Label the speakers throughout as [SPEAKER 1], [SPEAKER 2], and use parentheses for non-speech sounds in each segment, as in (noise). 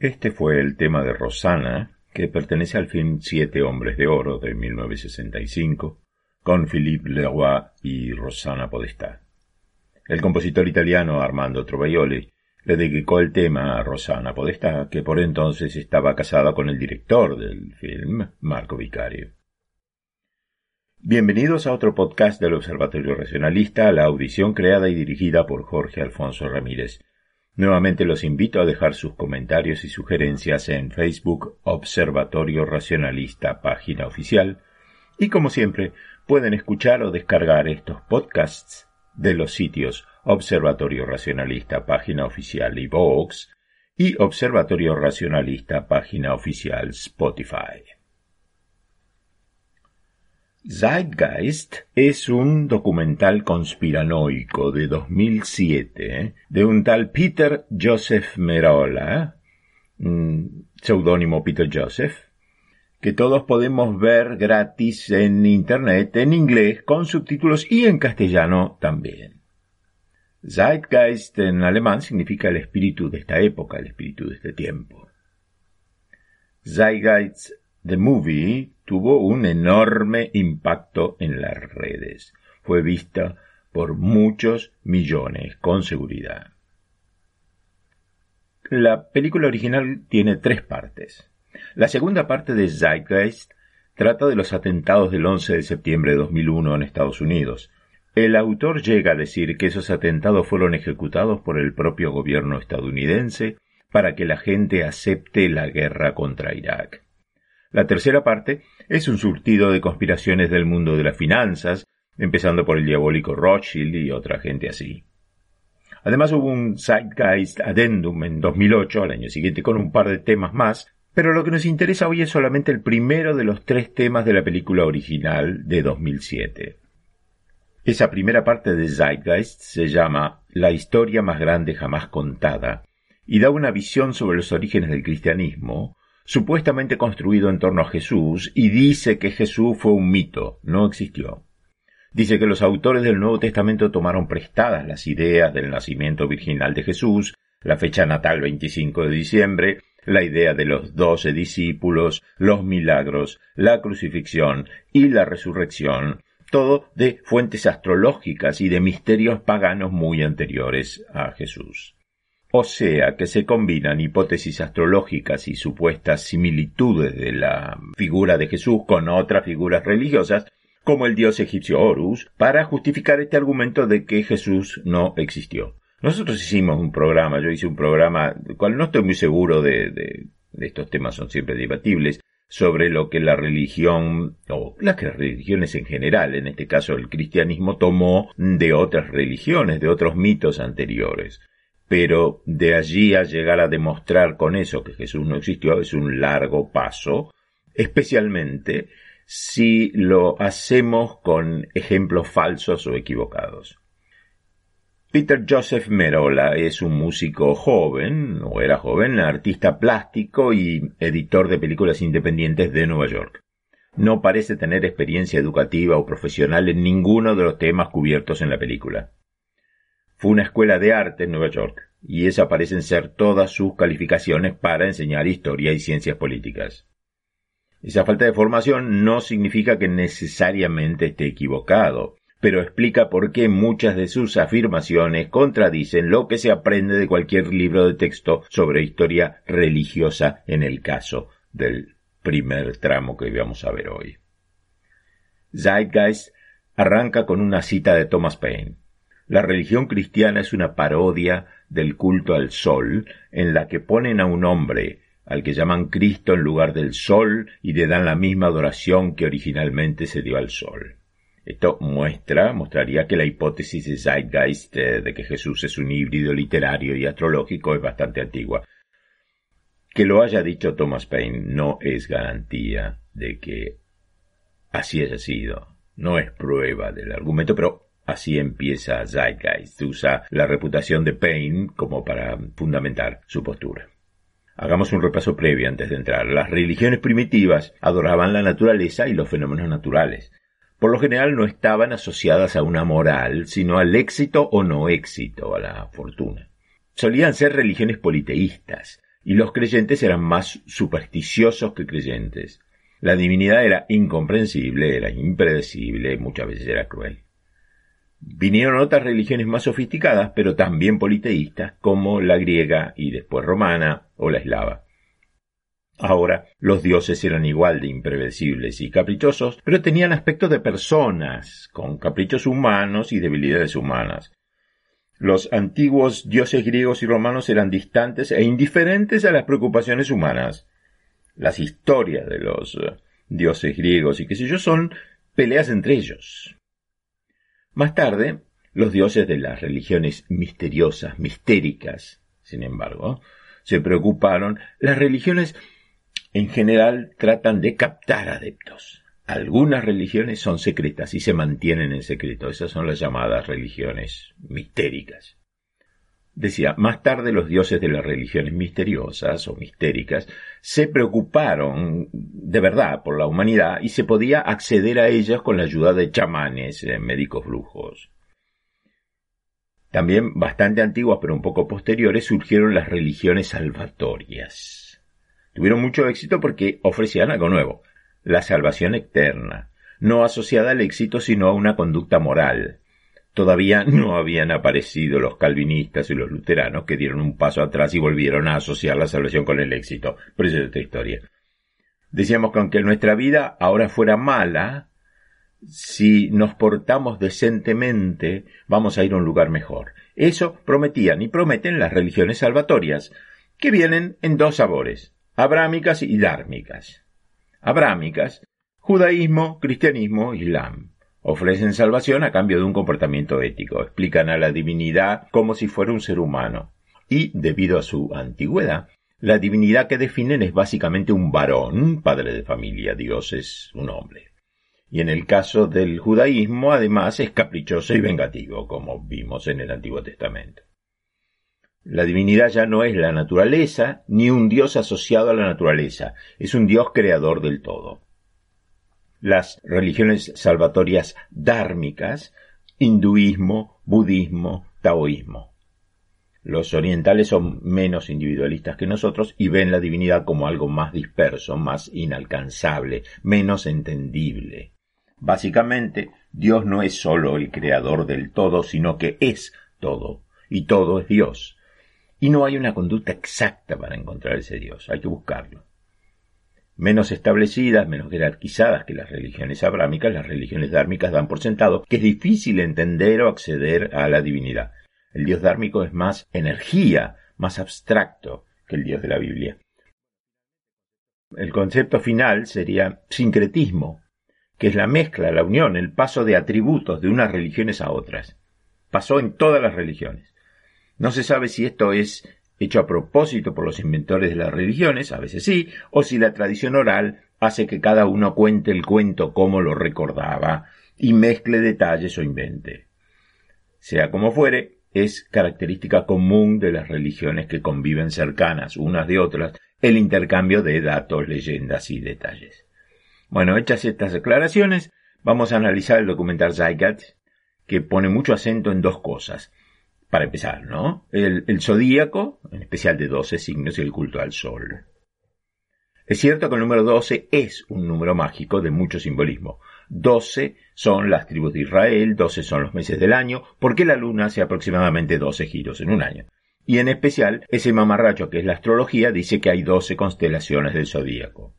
[SPEAKER 1] Este fue el tema de Rosana, que pertenece al film Siete Hombres de Oro de 1965, con Philippe Leroy y Rosana Podestà. El compositor italiano Armando Trovaioli le dedicó el tema a Rosana Podestà, que por entonces estaba casada con el director del film, Marco Vicario. Bienvenidos a otro podcast del Observatorio Racionalista, la audición creada y dirigida por Jorge Alfonso Ramírez. Nuevamente los invito a dejar sus comentarios y sugerencias en Facebook Observatorio Racionalista, página oficial, y como siempre pueden escuchar o descargar estos podcasts de los sitios Observatorio Racionalista, página oficial y Vox, y Observatorio Racionalista, página oficial Spotify. Zeitgeist es un documental conspiranoico de 2007 ¿eh? de un tal Peter Joseph Merola, mm, seudónimo Peter Joseph, que todos podemos ver gratis en Internet en inglés con subtítulos y en castellano también. Zeitgeist en alemán significa el espíritu de esta época, el espíritu de este tiempo. Zeitgeist The Movie tuvo un enorme impacto en las redes. Fue vista por muchos millones, con seguridad. La película original tiene tres partes. La segunda parte de Zeitgeist trata de los atentados del 11 de septiembre de 2001 en Estados Unidos. El autor llega a decir que esos atentados fueron ejecutados por el propio gobierno estadounidense para que la gente acepte la guerra contra Irak. La tercera parte es un surtido de conspiraciones del mundo de las finanzas, empezando por el diabólico Rothschild y otra gente así. Además hubo un Zeitgeist Addendum en 2008, al año siguiente, con un par de temas más, pero lo que nos interesa hoy es solamente el primero de los tres temas de la película original de 2007. Esa primera parte de Zeitgeist se llama La historia más grande jamás contada y da una visión sobre los orígenes del cristianismo, supuestamente construido en torno a Jesús, y dice que Jesús fue un mito, no existió. Dice que los autores del Nuevo Testamento tomaron prestadas las ideas del nacimiento virginal de Jesús, la fecha natal 25 de diciembre, la idea de los doce discípulos, los milagros, la crucifixión y la resurrección, todo de fuentes astrológicas y de misterios paganos muy anteriores a Jesús. O sea que se combinan hipótesis astrológicas y supuestas similitudes de la figura de Jesús con otras figuras religiosas, como el dios egipcio Horus, para justificar este argumento de que Jesús no existió. Nosotros hicimos un programa, yo hice un programa, cual no estoy muy seguro de, de, de estos temas, son siempre debatibles, sobre lo que la religión, o las religiones en general, en este caso el cristianismo, tomó de otras religiones, de otros mitos anteriores. Pero de allí a llegar a demostrar con eso que Jesús no existió es un largo paso, especialmente si lo hacemos con ejemplos falsos o equivocados. Peter Joseph Merola es un músico joven, o era joven, artista plástico y editor de películas independientes de Nueva York. No parece tener experiencia educativa o profesional en ninguno de los temas cubiertos en la película. Fue una escuela de arte en Nueva York, y esas parecen ser todas sus calificaciones para enseñar historia y ciencias políticas. Esa falta de formación no significa que necesariamente esté equivocado pero explica por qué muchas de sus afirmaciones contradicen lo que se aprende de cualquier libro de texto sobre historia religiosa en el caso del primer tramo que vamos a ver hoy. Zeitgeist arranca con una cita de Thomas Paine. La religión cristiana es una parodia del culto al sol, en la que ponen a un hombre al que llaman Cristo en lugar del sol y le dan la misma adoración que originalmente se dio al sol. Esto muestra, mostraría que la hipótesis de Zeitgeist eh, de que Jesús es un híbrido literario y astrológico es bastante antigua. Que lo haya dicho Thomas Paine no es garantía de que así haya sido. No es prueba del argumento, pero así empieza Zeitgeist. Usa la reputación de Paine como para fundamentar su postura. Hagamos un repaso previo antes de entrar. Las religiones primitivas adoraban la naturaleza y los fenómenos naturales por lo general no estaban asociadas a una moral, sino al éxito o no éxito, a la fortuna. Solían ser religiones politeístas, y los creyentes eran más supersticiosos que creyentes. La divinidad era incomprensible, era impredecible, muchas veces era cruel. Vinieron otras religiones más sofisticadas, pero también politeístas, como la griega y después romana o la eslava. Ahora, los dioses eran igual de imprevisibles y caprichosos, pero tenían aspecto de personas, con caprichos humanos y debilidades humanas. Los antiguos dioses griegos y romanos eran distantes e indiferentes a las preocupaciones humanas. Las historias de los eh, dioses griegos y qué sé yo son peleas entre ellos. Más tarde, los dioses de las religiones misteriosas, mistéricas, sin embargo, se preocuparon. Las religiones en general tratan de captar adeptos. Algunas religiones son secretas y se mantienen en secreto. Esas son las llamadas religiones mistéricas. Decía, más tarde los dioses de las religiones misteriosas o mistéricas se preocuparon de verdad por la humanidad y se podía acceder a ellas con la ayuda de chamanes, eh, médicos brujos. También bastante antiguas pero un poco posteriores surgieron las religiones salvatorias Tuvieron mucho éxito porque ofrecían algo nuevo, la salvación eterna, no asociada al éxito sino a una conducta moral. Todavía (laughs) no habían aparecido los calvinistas y los luteranos que dieron un paso atrás y volvieron a asociar la salvación con el éxito. Pero esa es otra historia. Decíamos que aunque nuestra vida ahora fuera mala, si nos portamos decentemente, vamos a ir a un lugar mejor. Eso prometían y prometen las religiones salvatorias, que vienen en dos sabores abrámicas y dármicas. Abrámicas, judaísmo, cristianismo, islam. Ofrecen salvación a cambio de un comportamiento ético, explican a la divinidad como si fuera un ser humano. Y, debido a su antigüedad, la divinidad que definen es básicamente un varón, padre de familia, Dios es un hombre. Y en el caso del judaísmo, además, es caprichoso y vengativo, como vimos en el Antiguo Testamento. La divinidad ya no es la naturaleza, ni un dios asociado a la naturaleza, es un dios creador del todo. Las religiones salvatorias dármicas, hinduismo, budismo, taoísmo. Los orientales son menos individualistas que nosotros y ven la divinidad como algo más disperso, más inalcanzable, menos entendible. Básicamente, Dios no es sólo el creador del todo, sino que es todo, y todo es Dios. Y no hay una conducta exacta para encontrar ese Dios, hay que buscarlo. Menos establecidas, menos jerarquizadas que las religiones abrámicas, las religiones dármicas dan por sentado que es difícil entender o acceder a la divinidad. El dios dármico es más energía, más abstracto que el dios de la Biblia. El concepto final sería sincretismo, que es la mezcla, la unión, el paso de atributos de unas religiones a otras. Pasó en todas las religiones. No se sabe si esto es hecho a propósito por los inventores de las religiones, a veces sí, o si la tradición oral hace que cada uno cuente el cuento como lo recordaba y mezcle detalles o invente. Sea como fuere, es característica común de las religiones que conviven cercanas unas de otras el intercambio de datos, leyendas y detalles. Bueno, hechas estas declaraciones, vamos a analizar el documental Zygat, que pone mucho acento en dos cosas. Para empezar, ¿no? El, el zodíaco, en especial de 12 signos y el culto al sol. Es cierto que el número 12 es un número mágico de mucho simbolismo. 12 son las tribus de Israel, 12 son los meses del año, porque la luna hace aproximadamente 12 giros en un año. Y en especial, ese mamarracho que es la astrología dice que hay 12 constelaciones del zodíaco.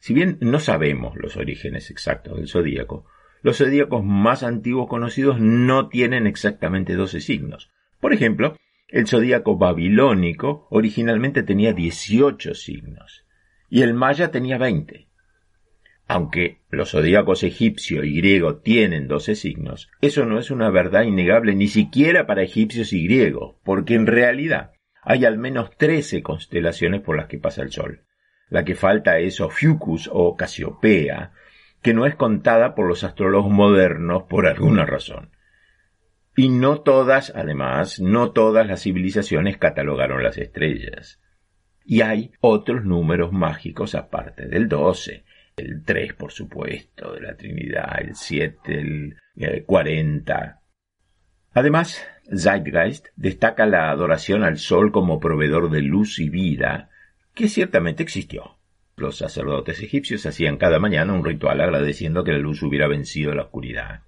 [SPEAKER 1] Si bien no sabemos los orígenes exactos del zodíaco, los zodíacos más antiguos conocidos no tienen exactamente 12 signos. Por ejemplo, el zodíaco babilónico originalmente tenía 18 signos y el maya tenía veinte. Aunque los zodíacos egipcio y griego tienen doce signos, eso no es una verdad innegable ni siquiera para egipcios y griegos, porque en realidad hay al menos trece constelaciones por las que pasa el Sol. La que falta es Ophiuchus o Casiopea, que no es contada por los astrólogos modernos por alguna razón. Y no todas, además, no todas las civilizaciones catalogaron las estrellas. Y hay otros números mágicos aparte del 12. El 3, por supuesto, de la Trinidad, el 7, el, 40. Además, Zeitgeist destaca la adoración al sol como proveedor de luz y vida, que ciertamente existió. Los sacerdotes egipcios hacían cada mañana un ritual agradeciendo que la luz hubiera vencido la oscuridad.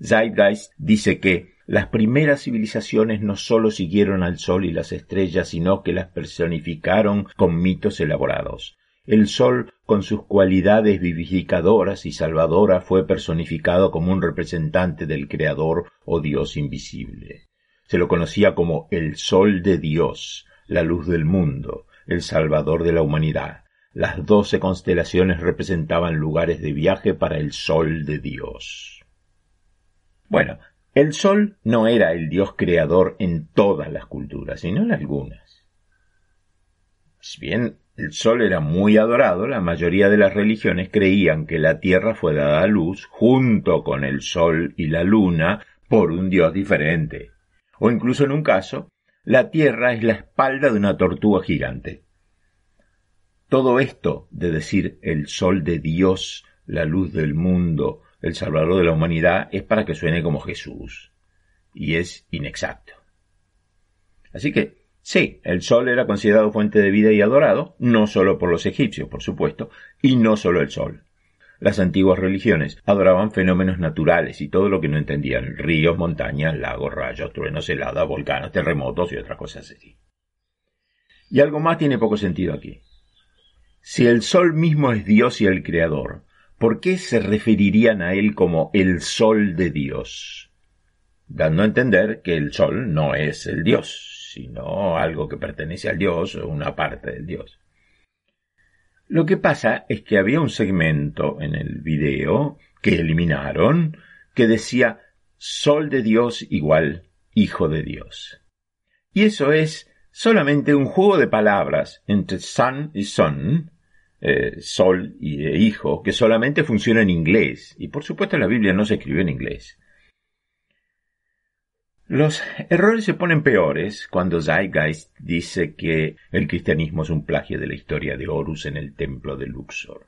[SPEAKER 1] Zeitgeist dice que las primeras civilizaciones no sólo siguieron al sol y las estrellas, sino que las personificaron con mitos elaborados. El sol, con sus cualidades vivificadoras y salvadoras, fue personificado como un representante del Creador o Dios invisible. Se lo conocía como el sol de Dios, la luz del mundo, el salvador de la humanidad. Las doce constelaciones representaban lugares de viaje para el sol de Dios. Bueno, el sol no era el dios creador en todas las culturas, sino en algunas. Si bien el sol era muy adorado, la mayoría de las religiones creían que la tierra fue dada a luz junto con el sol y la luna por un dios diferente. O incluso en un caso, la tierra es la espalda de una tortuga gigante. Todo esto de decir el sol de Dios, la luz del mundo, el Salvador de la humanidad, es para que suene como Jesús. Y es inexacto. Así que, sí, el sol era considerado fuente de vida y adorado, no solo por los egipcios, por supuesto, y no solo el sol. Las antiguas religiones adoraban fenómenos naturales y todo lo que no entendían, ríos, montañas, lagos, rayos, truenos, heladas, volcanes, terremotos y otras cosas así. Y algo más tiene poco sentido aquí. Si el sol mismo es Dios y el Creador, ¿por qué se referirían a él como el sol de Dios? Dando a entender que el sol no es el Dios, sino algo que pertenece al Dios o una parte del Dios. Lo que pasa es que había un segmento en el video que eliminaron que decía Sol de Dios igual Hijo de Dios. Y eso es solamente un juego de palabras entre sun y son, eh, sol y hijo, que solamente funciona en inglés. Y por supuesto la Biblia no se escribió en inglés. Los errores se ponen peores cuando Zeitgeist dice que el cristianismo es un plagio de la historia de Horus en el templo de Luxor.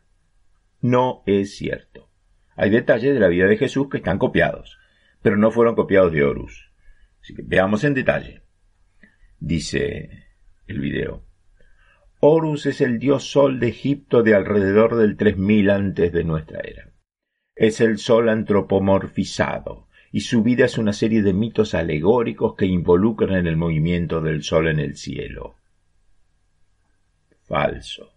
[SPEAKER 1] No es cierto. Hay detalles de la vida de Jesús que están copiados, pero no fueron copiados de Horus. Así que veamos en detalle. Dice el video. Horus es el dios sol de Egipto de alrededor del 3000 antes de nuestra era. Es el sol antropomorfizado, y su vida es una serie de mitos alegóricos que involucran el movimiento del sol en el cielo. Falso.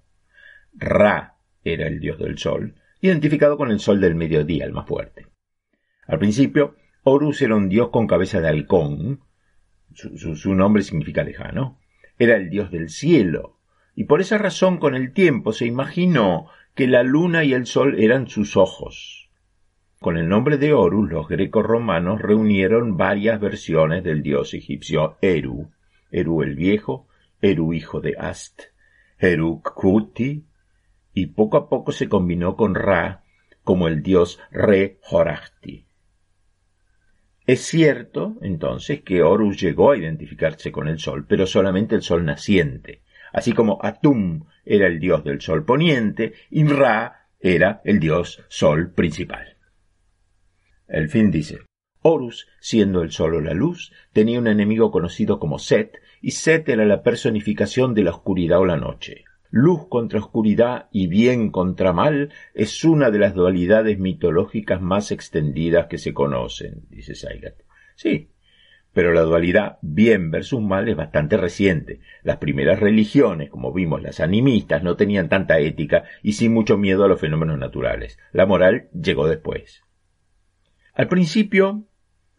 [SPEAKER 1] Ra era el dios del sol, identificado con el sol del mediodía, el más fuerte. Al principio, Horus era un dios con cabeza de halcón, su, nombre significa lejano, era el dios del cielo, y por esa razón con el tiempo se imaginó que la luna y el sol eran sus ojos. Con el nombre de Horus, los greco romanos reunieron varias versiones del dios egipcio Eru, Eru el viejo, Eru hijo de Ast, Eru Kuti, y poco a poco se combinó con Ra como el dios Re Horachti. Es cierto, entonces, que Horus llegó a identificarse con el sol, pero solamente el sol naciente, así como Atum era el dios del sol poniente y Ra era el dios sol principal. El fin dice, Horus, siendo el sol o la luz, tenía un enemigo conocido como Set, y Set era la personificación de la oscuridad o la noche. Luz contra oscuridad y bien contra mal es una de las dualidades mitológicas más extendidas que se conocen, dice Saigat. Sí, pero la dualidad bien versus mal es bastante reciente. Las primeras religiones, como vimos las animistas, no tenían tanta ética y sin mucho miedo a los fenómenos naturales. La moral llegó después. Al principio,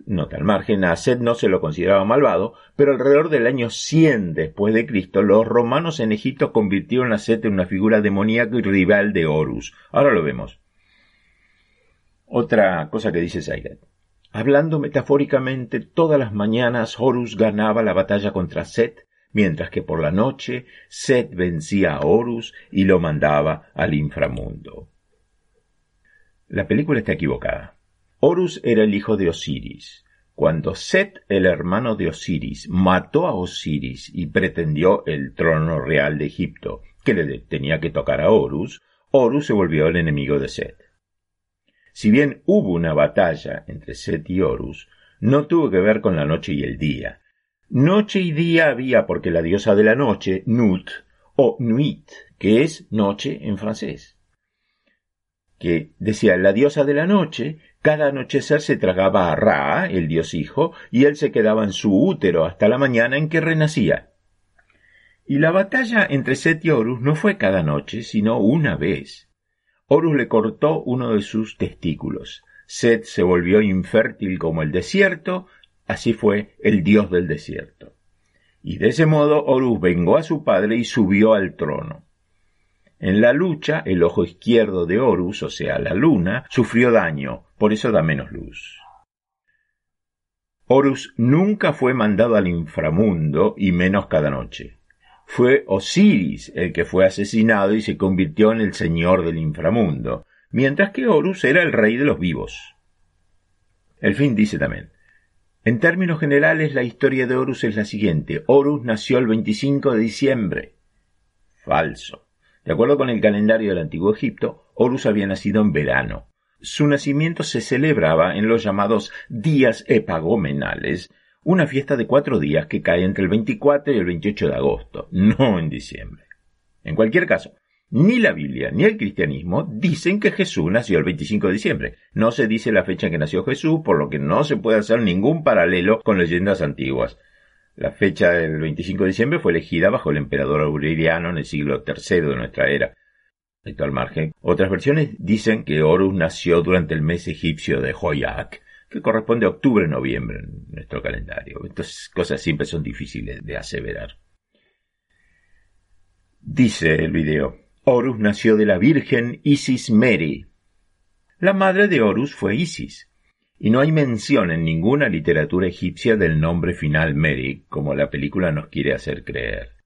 [SPEAKER 1] Nota al margen, a Seth no se lo consideraba malvado, pero alrededor del año 100 después de Cristo, los romanos en Egipto convirtieron a Seth en una figura demoníaca y rival de Horus. Ahora lo vemos. Otra cosa que dice Saigat. Hablando metafóricamente, todas las mañanas Horus ganaba la batalla contra Set, mientras que por la noche Set vencía a Horus y lo mandaba al inframundo. La película está equivocada. Horus era el hijo de Osiris. Cuando Set, el hermano de Osiris, mató a Osiris y pretendió el trono real de Egipto, que le tenía que tocar a Horus, Horus se volvió el enemigo de Set. Si bien hubo una batalla entre Set y Horus, no tuvo que ver con la noche y el día. Noche y día había porque la diosa de la noche, Nut, o Nuit, que es noche en francés, que decía la diosa de la noche cada anochecer se tragaba a Ra, el dios hijo, y él se quedaba en su útero hasta la mañana en que renacía. Y la batalla entre Set y Horus no fue cada noche, sino una vez. Horus le cortó uno de sus testículos. Set se volvió infértil como el desierto, así fue el dios del desierto. Y de ese modo Horus vengó a su padre y subió al trono. En la lucha, el ojo izquierdo de Horus, o sea, la luna, sufrió daño, por eso da menos luz. Horus nunca fue mandado al inframundo y menos cada noche. Fue Osiris el que fue asesinado y se convirtió en el señor del inframundo, mientras que Horus era el rey de los vivos. El fin dice también. En términos generales, la historia de Horus es la siguiente. Horus nació el 25 de diciembre. Falso. De acuerdo con el calendario del antiguo Egipto, Horus había nacido en verano. Su nacimiento se celebraba en los llamados días epagomenales, una fiesta de cuatro días que cae entre el 24 y el 28 de agosto, no en diciembre. En cualquier caso, ni la Biblia ni el cristianismo dicen que Jesús nació el 25 de diciembre. No se dice la fecha en que nació Jesús, por lo que no se puede hacer ningún paralelo con leyendas antiguas. La fecha del 25 de diciembre fue elegida bajo el emperador Aureliano en el siglo III de nuestra era. Esto al margen. Otras versiones dicen que Horus nació durante el mes egipcio de Hoyak, que corresponde a octubre-noviembre en nuestro calendario. Estas cosas siempre son difíciles de aseverar. Dice el video, Horus nació de la Virgen Isis Meri. La madre de Horus fue Isis, y no hay mención en ninguna literatura egipcia del nombre final Mary, como la película nos quiere hacer creer.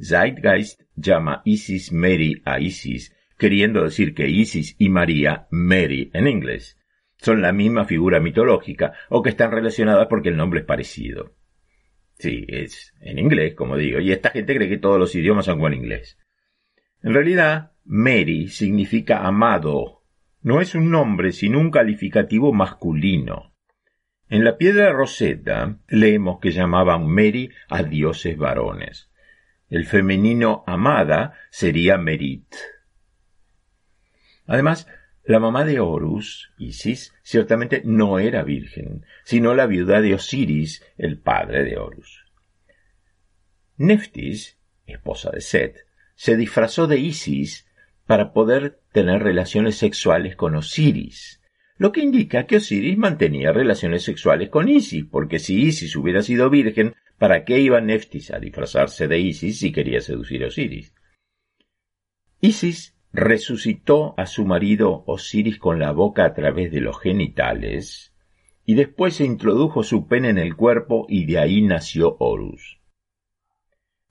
[SPEAKER 1] Zeitgeist llama Isis Mary a Isis, queriendo decir que Isis y María, Mary en inglés, son la misma figura mitológica o que están relacionadas porque el nombre es parecido. Sí, es en inglés, como digo, y esta gente cree que todos los idiomas son como en inglés. En realidad, Mary significa amado no es un nombre sino un calificativo masculino. En la piedra Rosetta leemos que llamaban Mary a dioses varones. El femenino amada sería Merit. Además, la mamá de Horus, Isis, ciertamente no era virgen, sino la viuda de Osiris, el padre de Horus. Neftis, esposa de Set, se disfrazó de Isis para poder tener relaciones sexuales con Osiris, lo que indica que Osiris mantenía relaciones sexuales con Isis, porque si Isis hubiera sido virgen, ¿Para qué iba Neftis a disfrazarse de Isis si quería seducir a Osiris? Isis resucitó a su marido Osiris con la boca a través de los genitales y después se introdujo su pene en el cuerpo y de ahí nació Horus.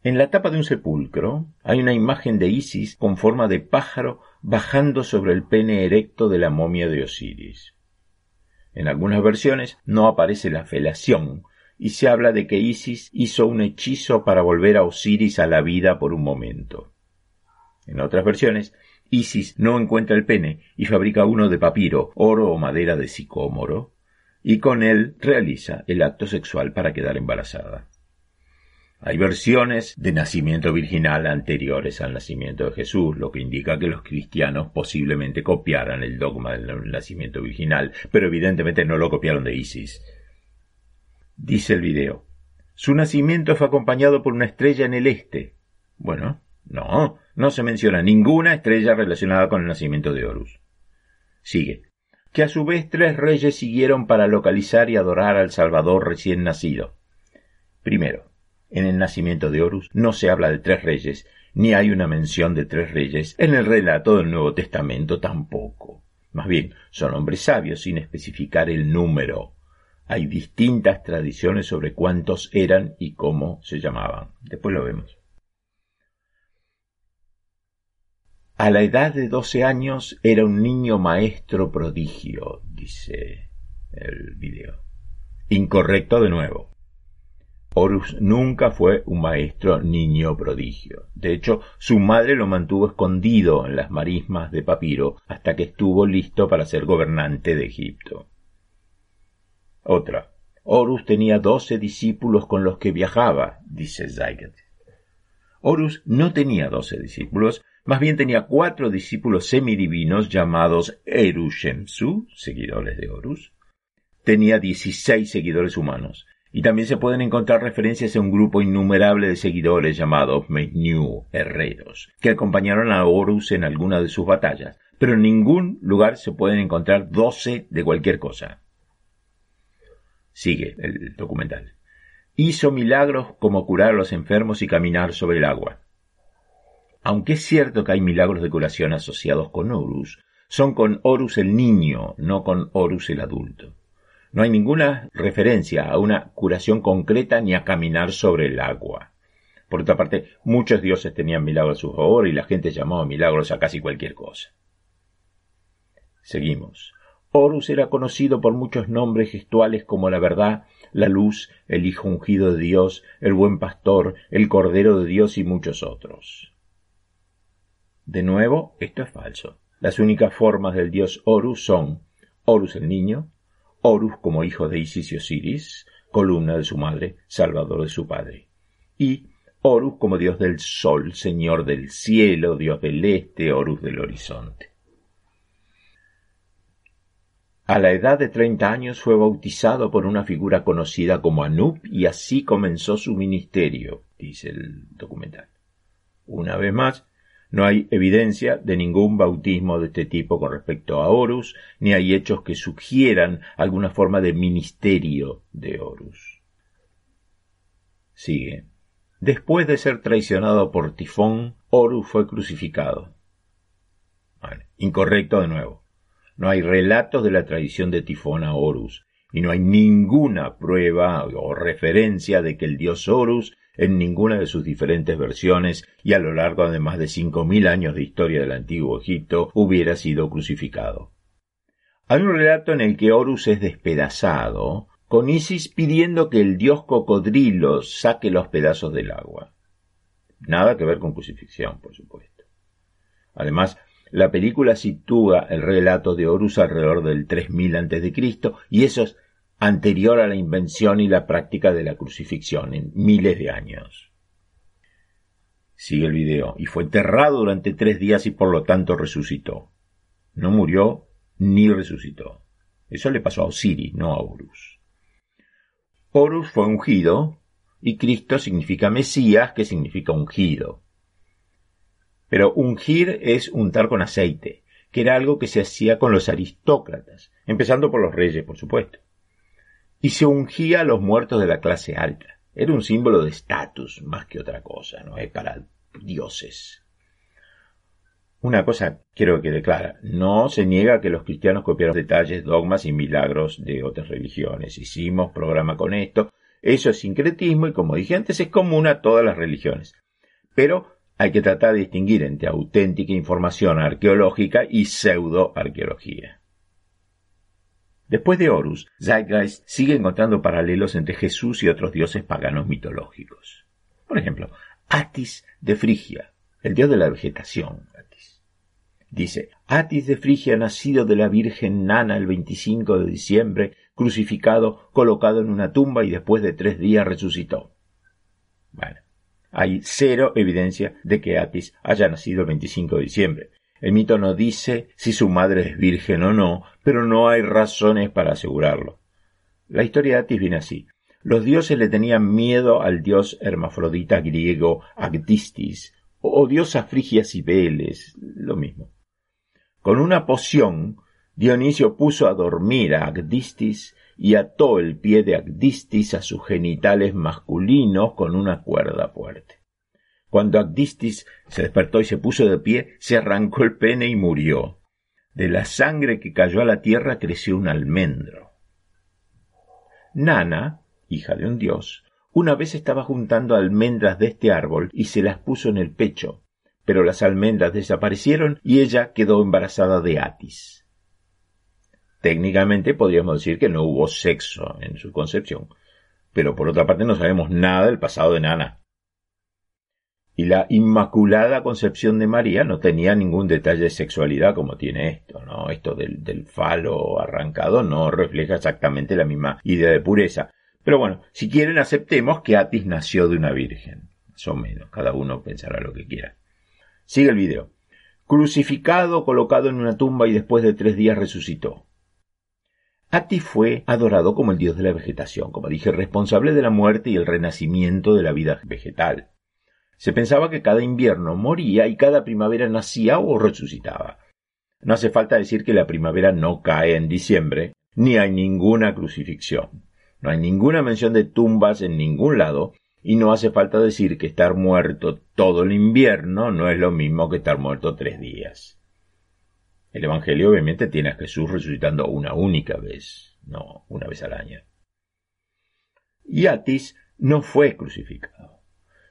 [SPEAKER 1] En la tapa de un sepulcro hay una imagen de Isis con forma de pájaro bajando sobre el pene erecto de la momia de Osiris. En algunas versiones no aparece la felación y se habla de que Isis hizo un hechizo para volver a Osiris a la vida por un momento. En otras versiones, Isis no encuentra el pene y fabrica uno de papiro, oro o madera de sicómoro, y con él realiza el acto sexual para quedar embarazada. Hay versiones de nacimiento virginal anteriores al nacimiento de Jesús, lo que indica que los cristianos posiblemente copiaran el dogma del nacimiento virginal, pero evidentemente no lo copiaron de Isis. Dice el video. Su nacimiento fue acompañado por una estrella en el este. Bueno, no, no se menciona ninguna estrella relacionada con el nacimiento de Horus. Sigue. Que a su vez tres reyes siguieron para localizar y adorar al Salvador recién nacido. Primero, en el nacimiento de Horus no se habla de tres reyes, ni hay una mención de tres reyes. En el relato del Nuevo Testamento tampoco. Más bien, son hombres sabios sin especificar el número. Hay distintas tradiciones sobre cuántos eran y cómo se llamaban. Después lo vemos. A la edad de doce años era un niño maestro prodigio, dice el video. Incorrecto de nuevo. Horus nunca fue un maestro niño prodigio. De hecho, su madre lo mantuvo escondido en las marismas de Papiro hasta que estuvo listo para ser gobernante de Egipto. Otra. Horus tenía doce discípulos con los que viajaba, dice Zyget. Horus no tenía doce discípulos, más bien tenía cuatro discípulos semidivinos llamados Erushemsu, seguidores de Horus. Tenía dieciséis seguidores humanos y también se pueden encontrar referencias a un grupo innumerable de seguidores llamados New herreros, que acompañaron a Horus en alguna de sus batallas, pero en ningún lugar se pueden encontrar doce de cualquier cosa. Sigue el documental. Hizo milagros como curar a los enfermos y caminar sobre el agua. Aunque es cierto que hay milagros de curación asociados con Horus, son con Horus el niño, no con Horus el adulto. No hay ninguna referencia a una curación concreta ni a caminar sobre el agua. Por otra parte, muchos dioses tenían milagros a su favor y la gente llamaba milagros a casi cualquier cosa. Seguimos. Horus era conocido por muchos nombres gestuales como la verdad, la luz, el Hijo ungido de Dios, el buen pastor, el Cordero de Dios y muchos otros. De nuevo, esto es falso. Las únicas formas del dios Horus son Horus el niño, Horus como hijo de Isis y Osiris, columna de su madre, salvador de su padre. Y Horus como dios del sol, señor del cielo, dios del este, Horus del horizonte. A la edad de treinta años fue bautizado por una figura conocida como Anup y así comenzó su ministerio, dice el documental. Una vez más, no hay evidencia de ningún bautismo de este tipo con respecto a Horus, ni hay hechos que sugieran alguna forma de ministerio de Horus. Sigue. Después de ser traicionado por Tifón, Horus fue crucificado. incorrecto de nuevo. No hay relatos de la traición de Tifón a Horus, y no hay ninguna prueba o referencia de que el dios Horus en ninguna de sus diferentes versiones y a lo largo de más de cinco mil años de historia del antiguo Egipto hubiera sido crucificado. Hay un relato en el que Horus es despedazado, con Isis pidiendo que el dios cocodrilo saque los pedazos del agua. Nada que ver con crucifixión, por supuesto. Además, la película sitúa el relato de Horus alrededor del 3000 a.C. y esos anterior a la invención y la práctica de la crucifixión en miles de años. Sigue el video. Y fue enterrado durante tres días y por lo tanto resucitó. No murió ni resucitó. Eso le pasó a Osiris, no a Horus. Horus fue ungido y Cristo significa Mesías, que significa ungido. Pero ungir es untar con aceite, que era algo que se hacía con los aristócratas, empezando por los reyes, por supuesto y se ungía a los muertos de la clase alta. Era un símbolo de estatus más que otra cosa, no es para dioses. Una cosa quiero que clara, no se niega que los cristianos copiaron detalles, dogmas y milagros de otras religiones. Hicimos programa con esto. Eso es sincretismo y como dije antes es común a todas las religiones. Pero hay que tratar de distinguir entre auténtica información arqueológica y pseudoarqueología. Después de Horus, Zeitgeist sigue encontrando paralelos entre Jesús y otros dioses paganos mitológicos. Por ejemplo, Atis de Frigia, el dios de la vegetación. Dice, Atis de Frigia, nacido de la Virgen Nana el 25 de diciembre, crucificado, colocado en una tumba y después de tres días resucitó. Bueno, hay cero evidencia de que Atis haya nacido el 25 de diciembre. El mito no dice si su madre es virgen o no, pero no hay razones para asegurarlo. La historia de Atis viene así. Los dioses le tenían miedo al dios hermafrodita griego Agdistis, o diosa Frigia Cibeles, lo mismo. Con una poción, Dionisio puso a dormir a Agdistis y ató el pie de Agdistis a sus genitales masculinos con una cuerda fuerte. Cuando Agdistis se despertó y se puso de pie, se arrancó el pene y murió. De la sangre que cayó a la tierra creció un almendro. Nana, hija de un dios, una vez estaba juntando almendras de este árbol y se las puso en el pecho, pero las almendras desaparecieron y ella quedó embarazada de Atis. Técnicamente podríamos decir que no hubo sexo en su concepción, pero por otra parte no sabemos nada del pasado de Nana. Y la Inmaculada Concepción de María no tenía ningún detalle de sexualidad como tiene esto, ¿no? Esto del, falo arrancado no refleja exactamente la misma idea de pureza. Pero bueno, si quieren aceptemos que Atis nació de una virgen. Más menos, cada uno pensará lo que quiera. Sigue el video. Crucificado, colocado en una tumba y después de tres días resucitó. Atis fue adorado como el dios de la vegetación, como dije, responsable de la muerte y el renacimiento de la vida vegetal. Se pensaba que cada invierno moría y cada primavera nacía o resucitaba. No hace falta decir que la primavera no cae en diciembre, ni hay ninguna crucifixión. No hay ninguna mención de tumbas en ningún lado, y no hace falta decir que estar muerto todo el invierno no es lo mismo que estar muerto tres días. El Evangelio obviamente tiene a Jesús resucitando una única vez, no una vez al año. Y Atis no fue crucificado.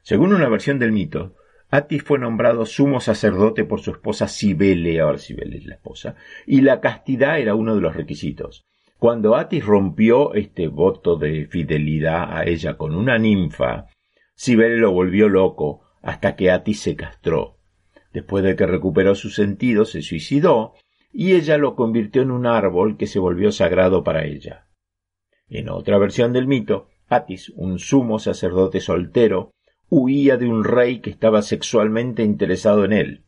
[SPEAKER 1] Según una versión del mito, Atis fue nombrado sumo sacerdote por su esposa Cibele, ahora Cibele es la esposa, y la castidad era uno de los requisitos. Cuando Atis rompió este voto de fidelidad a ella con una ninfa, Cibele lo volvió loco hasta que Atis se castró. Después de que recuperó sus sentidos, se suicidó y ella lo convirtió en un árbol que se volvió sagrado para ella. En otra versión del mito, Atis, un sumo sacerdote soltero, huía de un rey que estaba sexualmente interesado en él.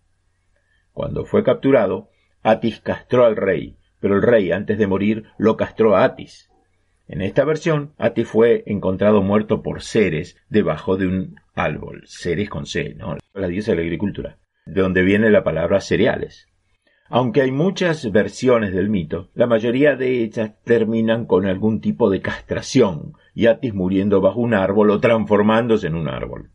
[SPEAKER 1] Cuando fue capturado, Atis castró al rey, pero el rey, antes de morir, lo castró a Atis. En esta versión, Atis fue encontrado muerto por Ceres debajo de un árbol, Ceres con C, ¿no? La diosa de la agricultura, de donde viene la palabra cereales. Aunque hay muchas versiones del mito, la mayoría de ellas terminan con algún tipo de castración, Atis muriendo bajo un árbol o transformándose en un árbol.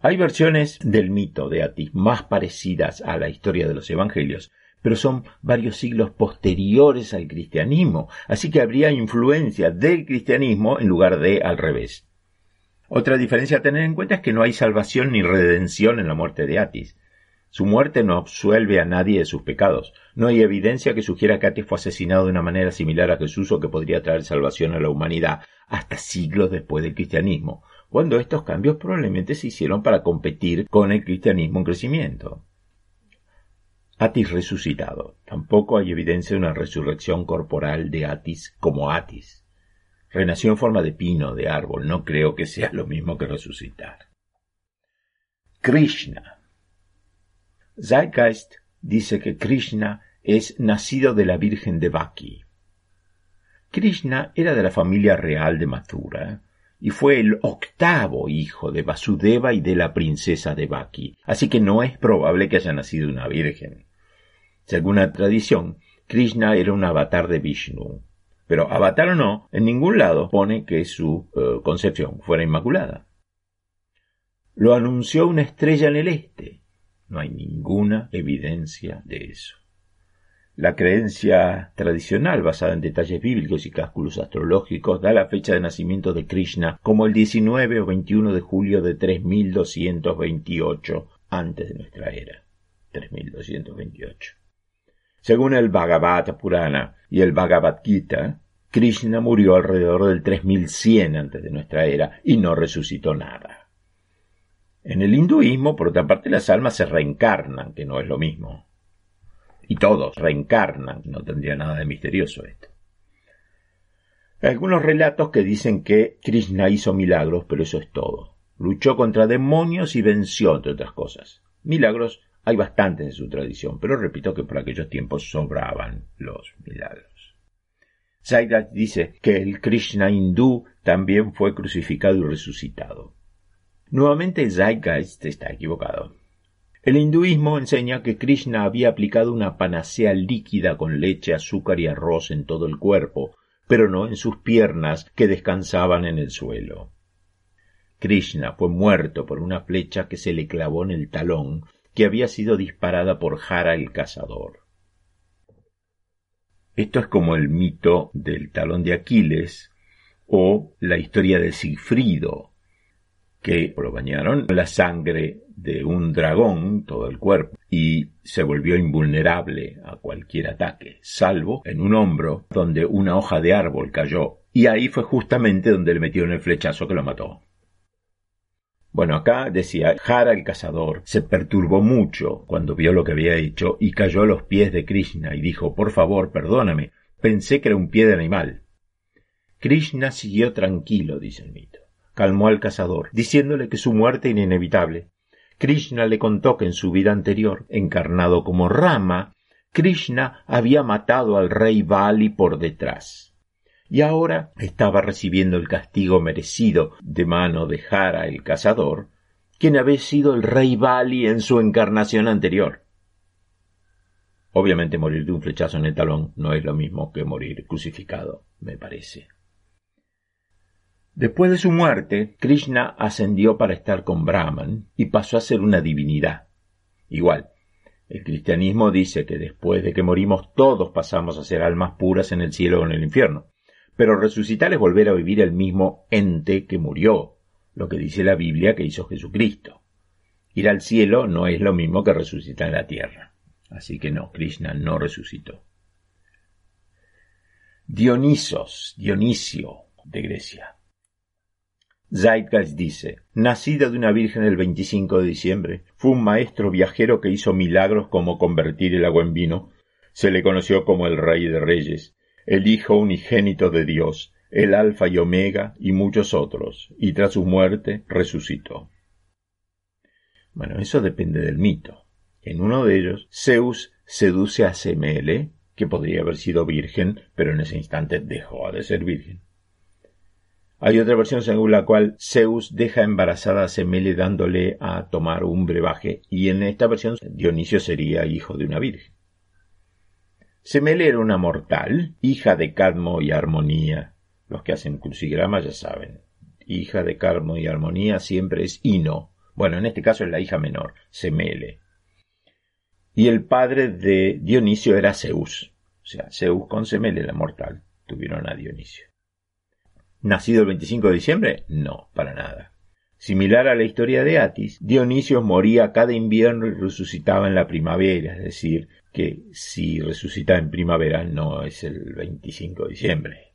[SPEAKER 1] Hay versiones del mito de Atis más parecidas a la historia de los evangelios, pero son varios siglos posteriores al cristianismo, así que habría influencia del cristianismo en lugar de al revés. Otra diferencia a tener en cuenta es que no hay salvación ni redención en la muerte de Atis. Su muerte no absuelve a nadie de sus pecados. No hay evidencia que sugiera que Atis fue asesinado de una manera similar a Jesús o que podría traer salvación a la humanidad hasta siglos después del cristianismo cuando estos cambios probablemente se hicieron para competir con el cristianismo en crecimiento. Atis resucitado. Tampoco hay evidencia de una resurrección corporal de Atis como Atis. Renació en forma de pino, de árbol. No creo que sea lo mismo que resucitar. Krishna. Zeitgeist dice que Krishna es nacido de la Virgen de Baki. Krishna era de la familia real de Mathura y fue el octavo hijo de Vasudeva y de la princesa de Baki, así que no es probable que haya nacido una virgen. Según la tradición, Krishna era un avatar de Vishnu. Pero avatar o no, en ningún lado pone que su eh, concepción fuera inmaculada. Lo anunció una estrella en el este. No hay ninguna evidencia de eso. La creencia tradicional, basada en detalles bíblicos y cálculos astrológicos, da la fecha de nacimiento de Krishna como el 19 o 21 de julio de 3228 antes de nuestra era. 3228. Según el Bhagavad Purana y el Bhagavad Gita, Krishna murió alrededor del 3100 antes de nuestra era y no resucitó nada. En el hinduismo, por otra parte, las almas se reencarnan, que no es lo mismo y todos reencarnan. No tendría nada de misterioso esto. Hay algunos relatos que dicen que Krishna hizo milagros, pero eso es todo. Luchó contra demonios y venció, entre otras cosas. Milagros hay bastantes en su tradición, pero repito que por aquellos tiempos sobraban los milagros. Zaidat dice que el Krishna hindú también fue crucificado y resucitado. Nuevamente Zeitgeist está equivocado. El hinduismo enseña que Krishna había aplicado una panacea líquida con leche, azúcar y arroz en todo el cuerpo, pero no en sus piernas que descansaban en el suelo. Krishna fue muerto por una flecha que se le clavó en el talón, que había sido disparada por Jara el cazador. Esto es como el mito del talón de Aquiles o la historia de Sigfrido, que lo bañaron la sangre de un dragón todo el cuerpo y se volvió invulnerable a cualquier ataque, salvo en un hombro donde una hoja de árbol cayó y ahí fue justamente donde le metieron el flechazo que lo mató. Bueno, acá decía, Jara el cazador se perturbó mucho cuando vio lo que había hecho y cayó a los pies de Krishna y dijo, por favor, perdóname, pensé que era un pie de animal. Krishna siguió tranquilo, dice el mito. Calmó al cazador, diciéndole que su muerte era inevitable Krishna le contó que en su vida anterior, encarnado como Rama, Krishna había matado al rey Bali por detrás. Y ahora estaba recibiendo el castigo merecido de mano de Jara el cazador, quien había sido el rey Bali en su encarnación anterior. Obviamente morir de un flechazo en el talón no es lo mismo que morir crucificado, me parece. Después de su muerte, Krishna ascendió para estar con Brahman y pasó a ser una divinidad. Igual, el cristianismo dice que después de que morimos todos pasamos a ser almas puras en el cielo o en el infierno. Pero resucitar es volver a vivir el mismo ente que murió, lo que dice la Biblia que hizo Jesucristo. Ir al cielo no es lo mismo que resucitar en la tierra. Así que no, Krishna no resucitó. Dionisos, Dionisio, de Grecia. Zeitgeist dice, nacida de una virgen el 25 de diciembre, fue un maestro viajero que hizo milagros como convertir el agua en vino. Se le conoció como el Rey de Reyes, el Hijo unigénito de Dios, el Alfa y Omega y muchos otros, y tras su muerte resucitó. Bueno, eso depende del mito. En uno de ellos, Zeus seduce a Semele, que podría haber sido virgen, pero en ese instante dejó de ser virgen. Hay otra versión según la cual Zeus deja embarazada a Semele dándole a tomar un brebaje, y en esta versión Dionisio sería hijo de una virgen. Semele era una mortal, hija de Cadmo y Armonía. Los que hacen crucigrama ya saben. Hija de Cadmo y Armonía siempre es Ino. Bueno, en este caso es la hija menor, Semele. Y el padre de Dionisio era Zeus. O sea, Zeus con Semele, la mortal, tuvieron a Dionisio. ¿Nacido el 25 de diciembre? No, para nada. Similar a la historia de Atis, Dionisio moría cada invierno y resucitaba en la primavera, es decir, que si resucita en primavera no es el 25 de diciembre.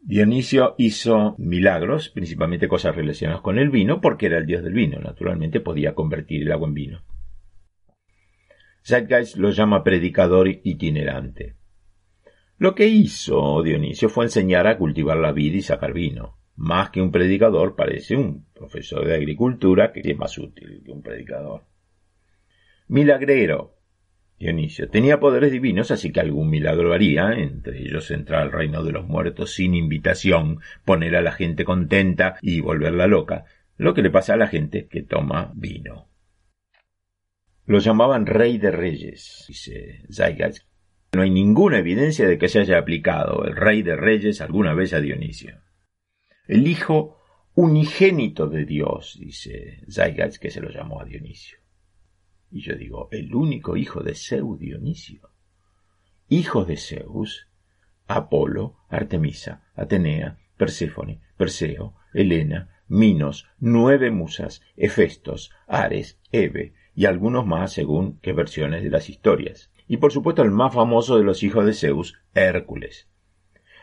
[SPEAKER 1] Dionisio hizo milagros, principalmente cosas relacionadas con el vino, porque era el dios del vino, naturalmente podía convertir el agua en vino. Zeitgeist lo llama predicador itinerante. Lo que hizo Dionisio fue enseñar a cultivar la vida y sacar vino. Más que un predicador, parece un profesor de agricultura que es más útil que un predicador. Milagrero. Dionisio tenía poderes divinos, así que algún milagro haría, entre ellos entrar al reino de los muertos sin invitación, poner a la gente contenta y volverla loca, lo que le pasa a la gente que toma vino. Lo llamaban rey de reyes, dice Zygas no hay ninguna evidencia de que se haya aplicado el rey de reyes alguna vez a Dionisio. El hijo unigénito de Dios, dice Zaygatz, que se lo llamó a Dionisio. Y yo digo, el único hijo de Zeus, Dionisio. Hijos de Zeus, Apolo, Artemisa, Atenea, Perséfone, Perseo, Helena, Minos, nueve musas, Hefestos, Ares, Eve y algunos más según qué versiones de las historias. Y por supuesto el más famoso de los hijos de Zeus, Hércules.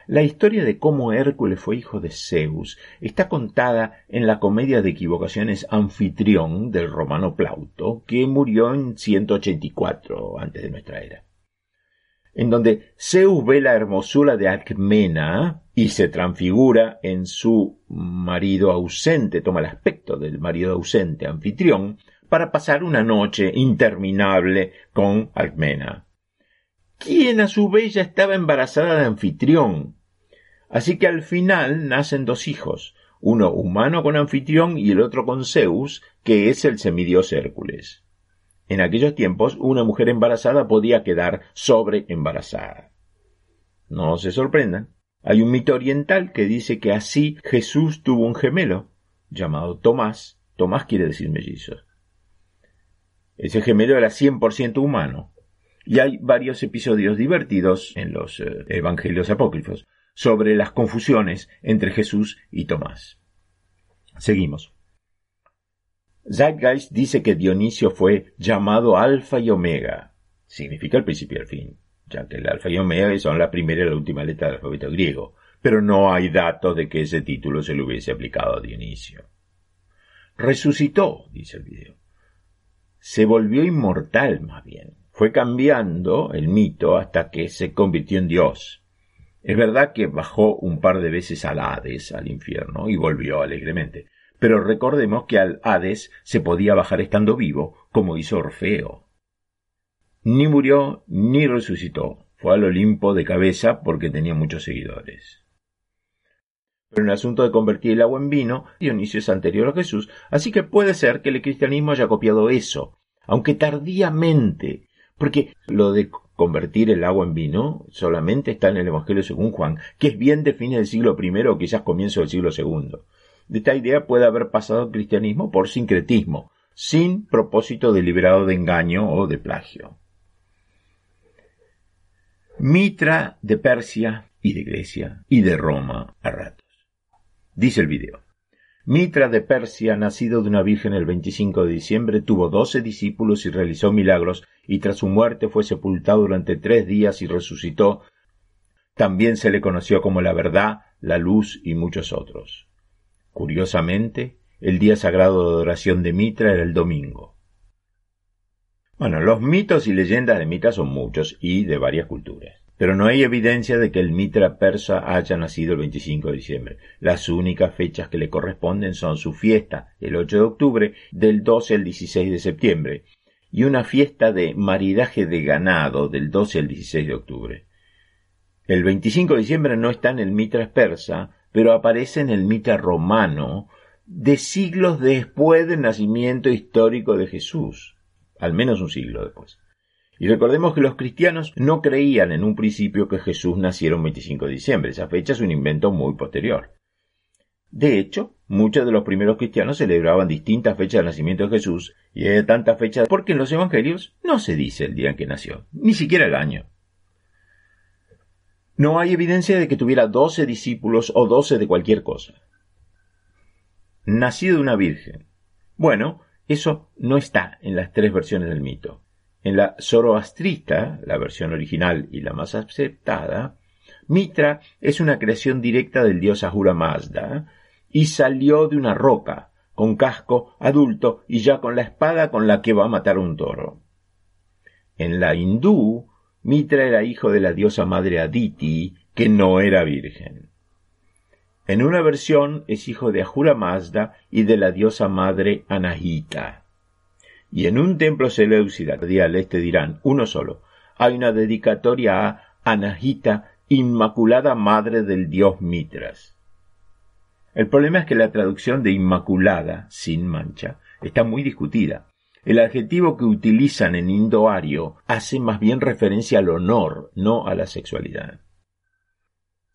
[SPEAKER 1] La historia de cómo Hércules fue hijo de Zeus está contada en la comedia de equivocaciones Anfitrión del romano Plauto, que murió en 184 antes de nuestra era en donde Zeus ve la hermosura de Alcmena y se transfigura en su marido ausente, toma el aspecto del marido ausente anfitrión, para pasar una noche interminable con Alcmena, quien a su vez ya estaba embarazada de anfitrión. Así que al final nacen dos hijos, uno humano con anfitrión y el otro con Zeus, que es el semidios Hércules. En aquellos tiempos, una mujer embarazada podía quedar sobre embarazada. No se sorprendan. Hay un mito oriental que dice que así Jesús tuvo un gemelo llamado Tomás. Tomás quiere decir mellizo. Ese gemelo era 100% humano. Y hay varios episodios divertidos en los eh, evangelios apócrifos sobre las confusiones entre Jesús y Tomás. Seguimos. Zeitgeist dice que Dionisio fue llamado Alfa y Omega. Significa el principio y el fin, ya que el Alfa y Omega son la primera y la última letra del alfabeto griego, pero no hay datos de que ese título se le hubiese aplicado a Dionisio. Resucitó, dice el video. Se volvió inmortal, más bien. Fue cambiando el mito hasta que se convirtió en Dios. Es verdad que bajó un par de veces al Hades, al infierno, y volvió alegremente pero recordemos que al Hades se podía bajar estando vivo, como hizo Orfeo. Ni murió ni resucitó, fue al Olimpo de cabeza porque tenía muchos seguidores. Pero en el asunto de convertir el agua en vino, Dionisio es anterior a Jesús, así que puede ser que el cristianismo haya copiado eso, aunque tardíamente, porque lo de convertir el agua en vino solamente está en el Evangelio según Juan, que es bien de fines del siglo I o quizás comienzo del siglo II de esta idea puede haber pasado al cristianismo por sincretismo, sin propósito deliberado de engaño o de plagio. Mitra de Persia y de Grecia y de Roma a ratos. Dice el video. Mitra de Persia, nacido de una virgen el 25 de diciembre, tuvo doce discípulos y realizó milagros, y tras su muerte fue sepultado durante tres días y resucitó. También se le conoció como la verdad, la luz y muchos otros. Curiosamente, el día sagrado de adoración de Mitra era el domingo. Bueno, los mitos y leyendas de Mitra son muchos y de varias culturas, pero no hay evidencia de que el Mitra persa haya nacido el 25 de diciembre. Las únicas fechas que le corresponden son su fiesta, el 8 de octubre, del 12 al 16 de septiembre, y una fiesta de maridaje de ganado del 12 al 16 de octubre. El 25 de diciembre no está en el Mitra persa, pero aparece en el mito romano de siglos después del nacimiento histórico de Jesús, al menos un siglo después. Y recordemos que los cristianos no creían en un principio que Jesús naciera el 25 de diciembre, esa fecha es un invento muy posterior. De hecho, muchos de los primeros cristianos celebraban distintas fechas de nacimiento de Jesús, y hay tantas fechas porque en los evangelios no se dice el día en que nació, ni siquiera el año. No hay evidencia de que tuviera doce discípulos o doce de cualquier cosa. Nacido de una virgen. Bueno, eso no está en las tres versiones del mito. En la zoroastrista, la versión original y la más aceptada, Mitra es una creación directa del dios Ahura Mazda y salió de una roca, con casco, adulto y ya con la espada con la que va a matar un toro. En la hindú, Mitra era hijo de la diosa madre Aditi, que no era virgen. En una versión es hijo de Ahura Mazda y de la diosa madre Anahita. Y en un templo seleucida, este dirán, uno solo, hay una dedicatoria a Anahita, Inmaculada Madre del dios Mitras. El problema es que la traducción de Inmaculada, sin mancha, está muy discutida. El adjetivo que utilizan en indoario hace más bien referencia al honor, no a la sexualidad.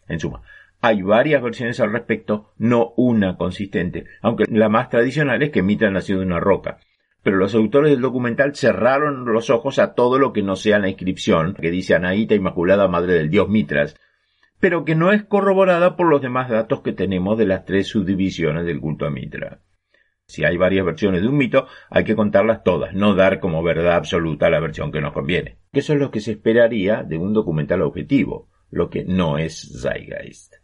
[SPEAKER 1] En suma, hay varias versiones al respecto, no una consistente, aunque la más tradicional es que Mitra nació de una roca. Pero los autores del documental cerraron los ojos a todo lo que no sea la inscripción, que dice Anaíta Inmaculada Madre del Dios Mitras, pero que no es corroborada por los demás datos que tenemos de las tres subdivisiones del culto a Mitra. Si hay varias versiones de un mito, hay que contarlas todas, no dar como verdad absoluta la versión que nos conviene. Eso es lo que se esperaría de un documental objetivo, lo que no es Zeitgeist.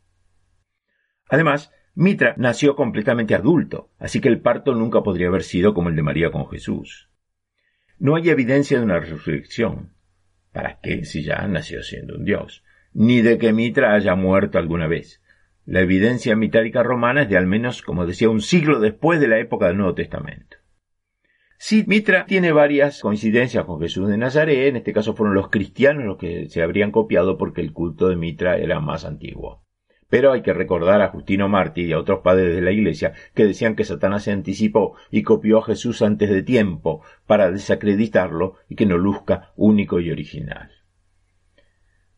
[SPEAKER 1] Además, Mitra nació completamente adulto, así que el parto nunca podría haber sido como el de María con Jesús. No hay evidencia de una resurrección. ¿Para qué si ya nació siendo un dios? Ni de que Mitra haya muerto alguna vez. La evidencia mitárica romana es de al menos, como decía, un siglo después de la época del Nuevo Testamento. Sí, Mitra tiene varias coincidencias con Jesús de Nazaret, en este caso fueron los cristianos los que se habrían copiado porque el culto de Mitra era más antiguo. Pero hay que recordar a Justino Martí y a otros padres de la Iglesia que decían que Satanás se anticipó y copió a Jesús antes de tiempo para desacreditarlo y que no luzca único y original.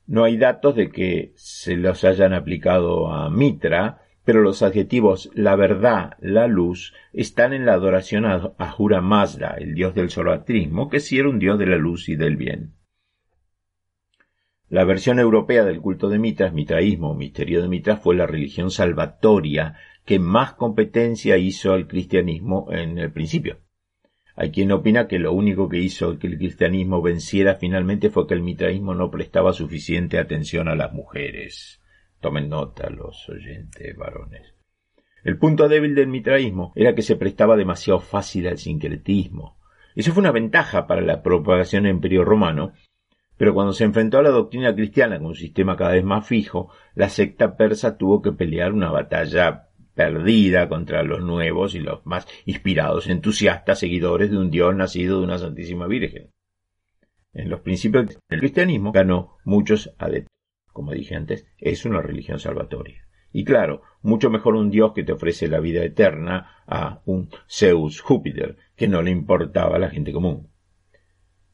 [SPEAKER 1] No hay datos de que se los hayan aplicado a Mitra, pero los adjetivos la verdad, la luz, están en la adoración a Ahura Mazda, el dios del zoroastrismo, que sí era un dios de la luz y del bien. La versión europea del culto de Mitra, mitraísmo o misterio de Mitra, fue la religión salvatoria que más competencia hizo al cristianismo en el principio. Hay quien opina que lo único que hizo que el cristianismo venciera finalmente fue que el mitraísmo no prestaba suficiente atención a las mujeres. Tomen nota los oyentes varones. El punto débil del mitraísmo era que se prestaba demasiado fácil al sincretismo. Eso fue una ventaja para la propagación del imperio romano, pero cuando se enfrentó a la doctrina cristiana con un sistema cada vez más fijo, la secta persa tuvo que pelear una batalla perdida contra los nuevos y los más inspirados, entusiastas seguidores de un Dios nacido de una Santísima Virgen. En los principios del cristianismo ganó muchos adeptos. Como dije antes, es una religión salvatoria. Y claro, mucho mejor un Dios que te ofrece la vida eterna a un Zeus Júpiter, que no le importaba a la gente común.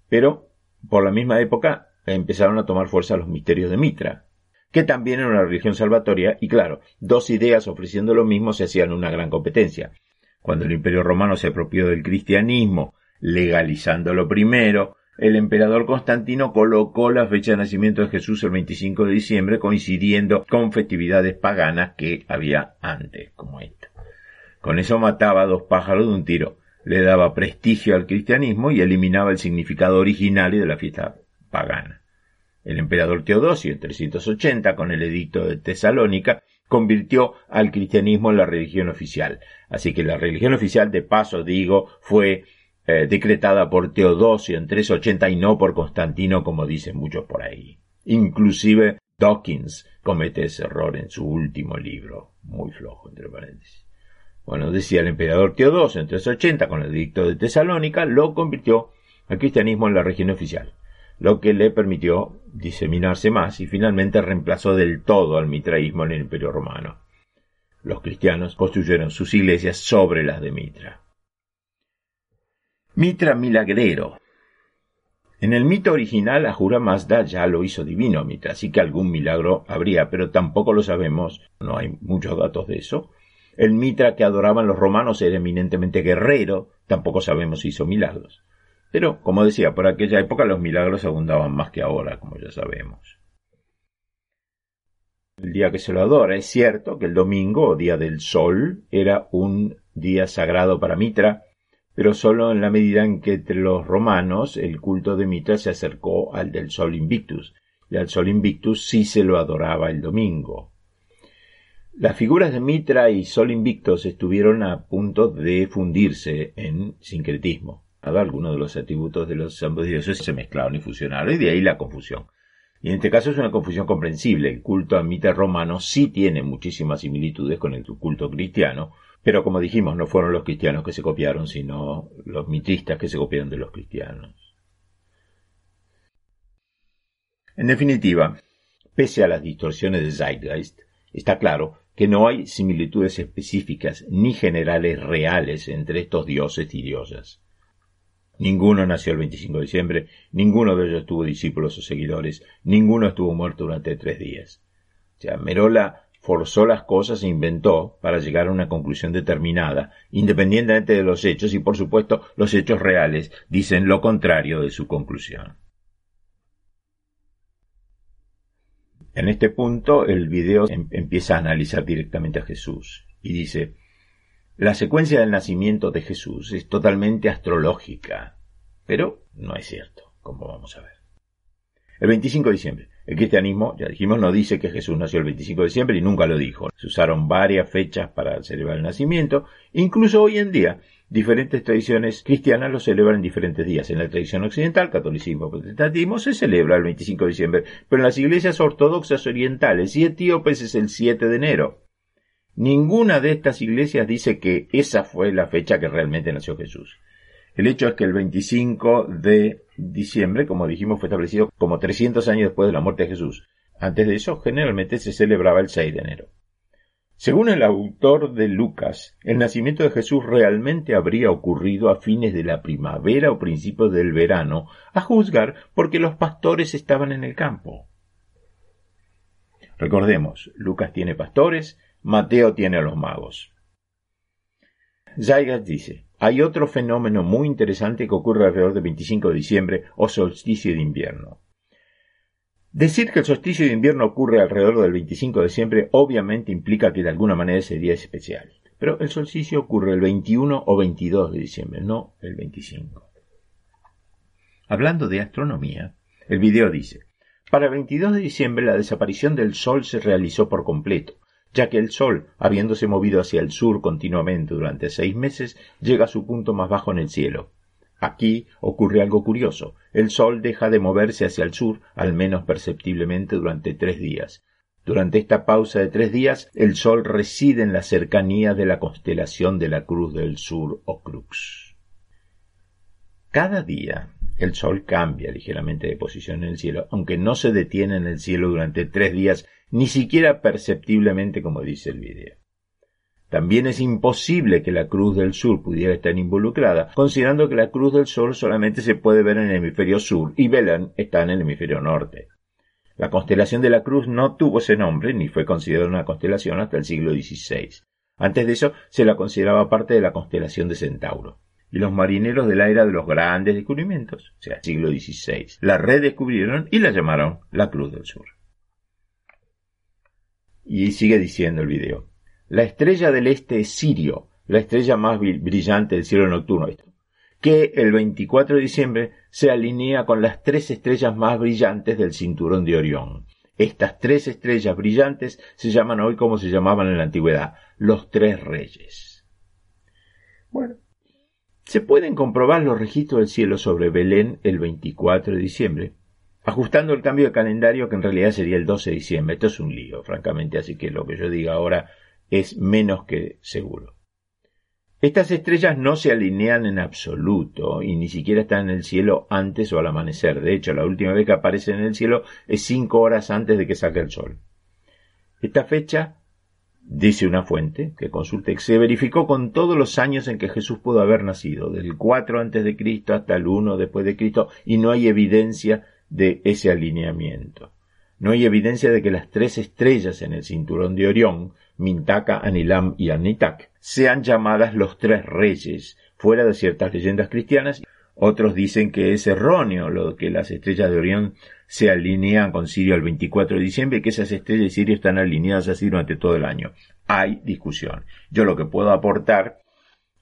[SPEAKER 1] Pero, por la misma época, empezaron a tomar fuerza los misterios de Mitra, que también era una religión salvatoria, y claro, dos ideas ofreciendo lo mismo se hacían una gran competencia. Cuando el Imperio Romano se apropió del cristianismo, legalizándolo primero, el emperador Constantino colocó la fecha de nacimiento de Jesús el 25 de diciembre, coincidiendo con festividades paganas que había antes, como esta. Con eso mataba a dos pájaros de un tiro, le daba prestigio al cristianismo y eliminaba el significado original de la fiesta pagana. El emperador Teodosio, en 380, con el edicto de Tesalónica, convirtió al cristianismo en la religión oficial. Así que la religión oficial, de paso digo, fue eh, decretada por Teodosio en 380 y no por Constantino, como dicen muchos por ahí. Inclusive Dawkins comete ese error en su último libro, muy flojo, entre paréntesis. Bueno, decía el emperador Teodosio en 380, con el edicto de Tesalónica, lo convirtió al cristianismo en la religión oficial lo que le permitió diseminarse más y finalmente reemplazó del todo al mitraísmo en el Imperio Romano. Los cristianos construyeron sus iglesias sobre las de Mitra. Mitra milagrero. En el mito original, Ahura Mazda ya lo hizo divino Mitra, así que algún milagro habría, pero tampoco lo sabemos, no hay muchos datos de eso. El Mitra que adoraban los romanos era eminentemente guerrero, tampoco sabemos si hizo milagros. Pero, como decía, por aquella época los milagros abundaban más que ahora, como ya sabemos. El día que se lo adora, es cierto que el domingo, día del sol, era un día sagrado para Mitra, pero solo en la medida en que entre los romanos el culto de Mitra se acercó al del sol invictus, y al sol invictus sí se lo adoraba el domingo. Las figuras de Mitra y Sol Invictus estuvieron a punto de fundirse en sincretismo algunos de los atributos de los ambos dioses se mezclaron y fusionaron, y de ahí la confusión. Y en este caso es una confusión comprensible. El culto a mita romano sí tiene muchísimas similitudes con el culto cristiano, pero como dijimos, no fueron los cristianos que se copiaron, sino los mitristas que se copiaron de los cristianos. En definitiva, pese a las distorsiones de Zeitgeist, está claro que no hay similitudes específicas ni generales reales entre estos dioses y diosas. Ninguno nació el 25 de diciembre, ninguno de ellos tuvo discípulos o seguidores, ninguno estuvo muerto durante tres días. O sea, Merola forzó las cosas e inventó para llegar a una conclusión determinada, independientemente de los hechos, y por supuesto los hechos reales dicen lo contrario de su conclusión. En este punto el video em-, empieza a analizar directamente a Jesús y dice, la secuencia del nacimiento de Jesús es totalmente astrológica, pero no es cierto, como vamos a ver. El 25 de diciembre. El cristianismo, ya dijimos, no dice que Jesús nació el 25 de diciembre y nunca lo dijo. Se usaron varias fechas para celebrar el nacimiento. Incluso hoy en día, diferentes tradiciones cristianas lo celebran en diferentes días. En la tradición occidental, catolicismo, protestantismo, se celebra el 25 de diciembre, pero en las iglesias ortodoxas orientales y etíopes es el 7 de enero. Ninguna de estas iglesias dice que esa fue la fecha que realmente nació Jesús. El hecho es que el 25 de diciembre, como dijimos, fue establecido como 300 años después de la muerte de Jesús. Antes de eso, generalmente se celebraba el 6 de enero. Según el autor de Lucas, el nacimiento de Jesús realmente habría ocurrido a fines de la primavera o principios del verano, a juzgar porque los pastores estaban en el campo. Recordemos, Lucas tiene pastores, Mateo tiene a los magos. Zaygas dice, hay otro fenómeno muy interesante que ocurre alrededor del 25 de diciembre o solsticio de invierno. Decir que el solsticio de invierno ocurre alrededor del 25 de diciembre obviamente implica que de alguna manera ese día es especial. Pero el solsticio ocurre el 21 o 22 de diciembre, no el 25. Hablando de astronomía, el video dice, para el 22 de diciembre la desaparición del Sol se realizó por completo, ya que el Sol, habiéndose movido hacia el sur continuamente durante seis meses, llega a su punto más bajo en el cielo. Aquí ocurre algo curioso. El Sol deja de moverse hacia el sur, al menos perceptiblemente, durante tres días. Durante esta pausa de tres días, el Sol reside en la cercanía de la constelación de la Cruz del Sur o Crux. Cada día, el Sol cambia ligeramente de posición en el cielo, aunque no se detiene en el cielo durante tres días ni siquiera perceptiblemente como dice el video. También es imposible que la Cruz del Sur pudiera estar involucrada, considerando que la Cruz del Sol solamente se puede ver en el hemisferio sur y Belén está en el hemisferio norte. La constelación de la Cruz no tuvo ese nombre ni fue considerada una constelación hasta el siglo XVI. Antes de eso se la consideraba parte de la constelación de Centauro. Y los marineros de la era de los grandes descubrimientos, o sea, siglo XVI, la redescubrieron y la llamaron la Cruz del Sur. Y sigue diciendo el video. La estrella del este es Sirio, la estrella más brillante del cielo nocturno, que el 24 de diciembre se alinea con las tres estrellas más brillantes del cinturón de Orión. Estas tres estrellas brillantes se llaman hoy como se llamaban en la antigüedad, los tres reyes. Bueno, se pueden comprobar los registros del cielo sobre Belén el 24 de diciembre, ajustando el cambio de calendario que en realidad sería el 12 de diciembre. Esto es un lío, francamente, así que lo que yo diga ahora es menos que seguro. Estas estrellas no se alinean en absoluto y ni siquiera están en el cielo antes o al amanecer. De hecho, la última vez que aparecen en el cielo es cinco horas antes de que saque el sol. Esta fecha, dice una fuente que consulte, se verificó con todos los años en que Jesús pudo haber nacido, del 4 antes de Cristo hasta el 1 después de Cristo, y no hay evidencia de ese alineamiento. No hay evidencia de que las tres estrellas en el cinturón de Orión, Mintaka, Anilam y Anitak, sean llamadas los tres reyes, fuera de ciertas leyendas cristianas. Otros dicen que es erróneo lo que las estrellas de Orión se alinean con Sirio el 24 de diciembre y que esas estrellas de Sirio están alineadas así durante todo el año. Hay discusión. Yo lo que puedo aportar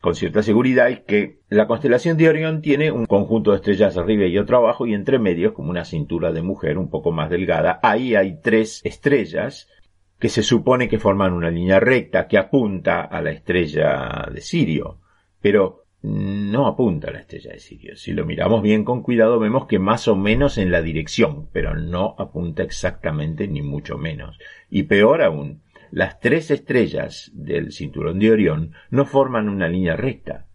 [SPEAKER 1] con cierta seguridad es que la constelación de Orión tiene un conjunto de estrellas arriba y otro abajo y entre medios como una cintura de mujer un poco más delgada. Ahí hay tres estrellas que se supone que forman una línea recta que apunta a la estrella de Sirio, pero no apunta a la estrella de Sirio. Si lo miramos bien con cuidado vemos que más o menos en la dirección, pero no apunta exactamente ni mucho menos. Y peor aún, las tres estrellas del cinturón de Orión no forman una línea recta.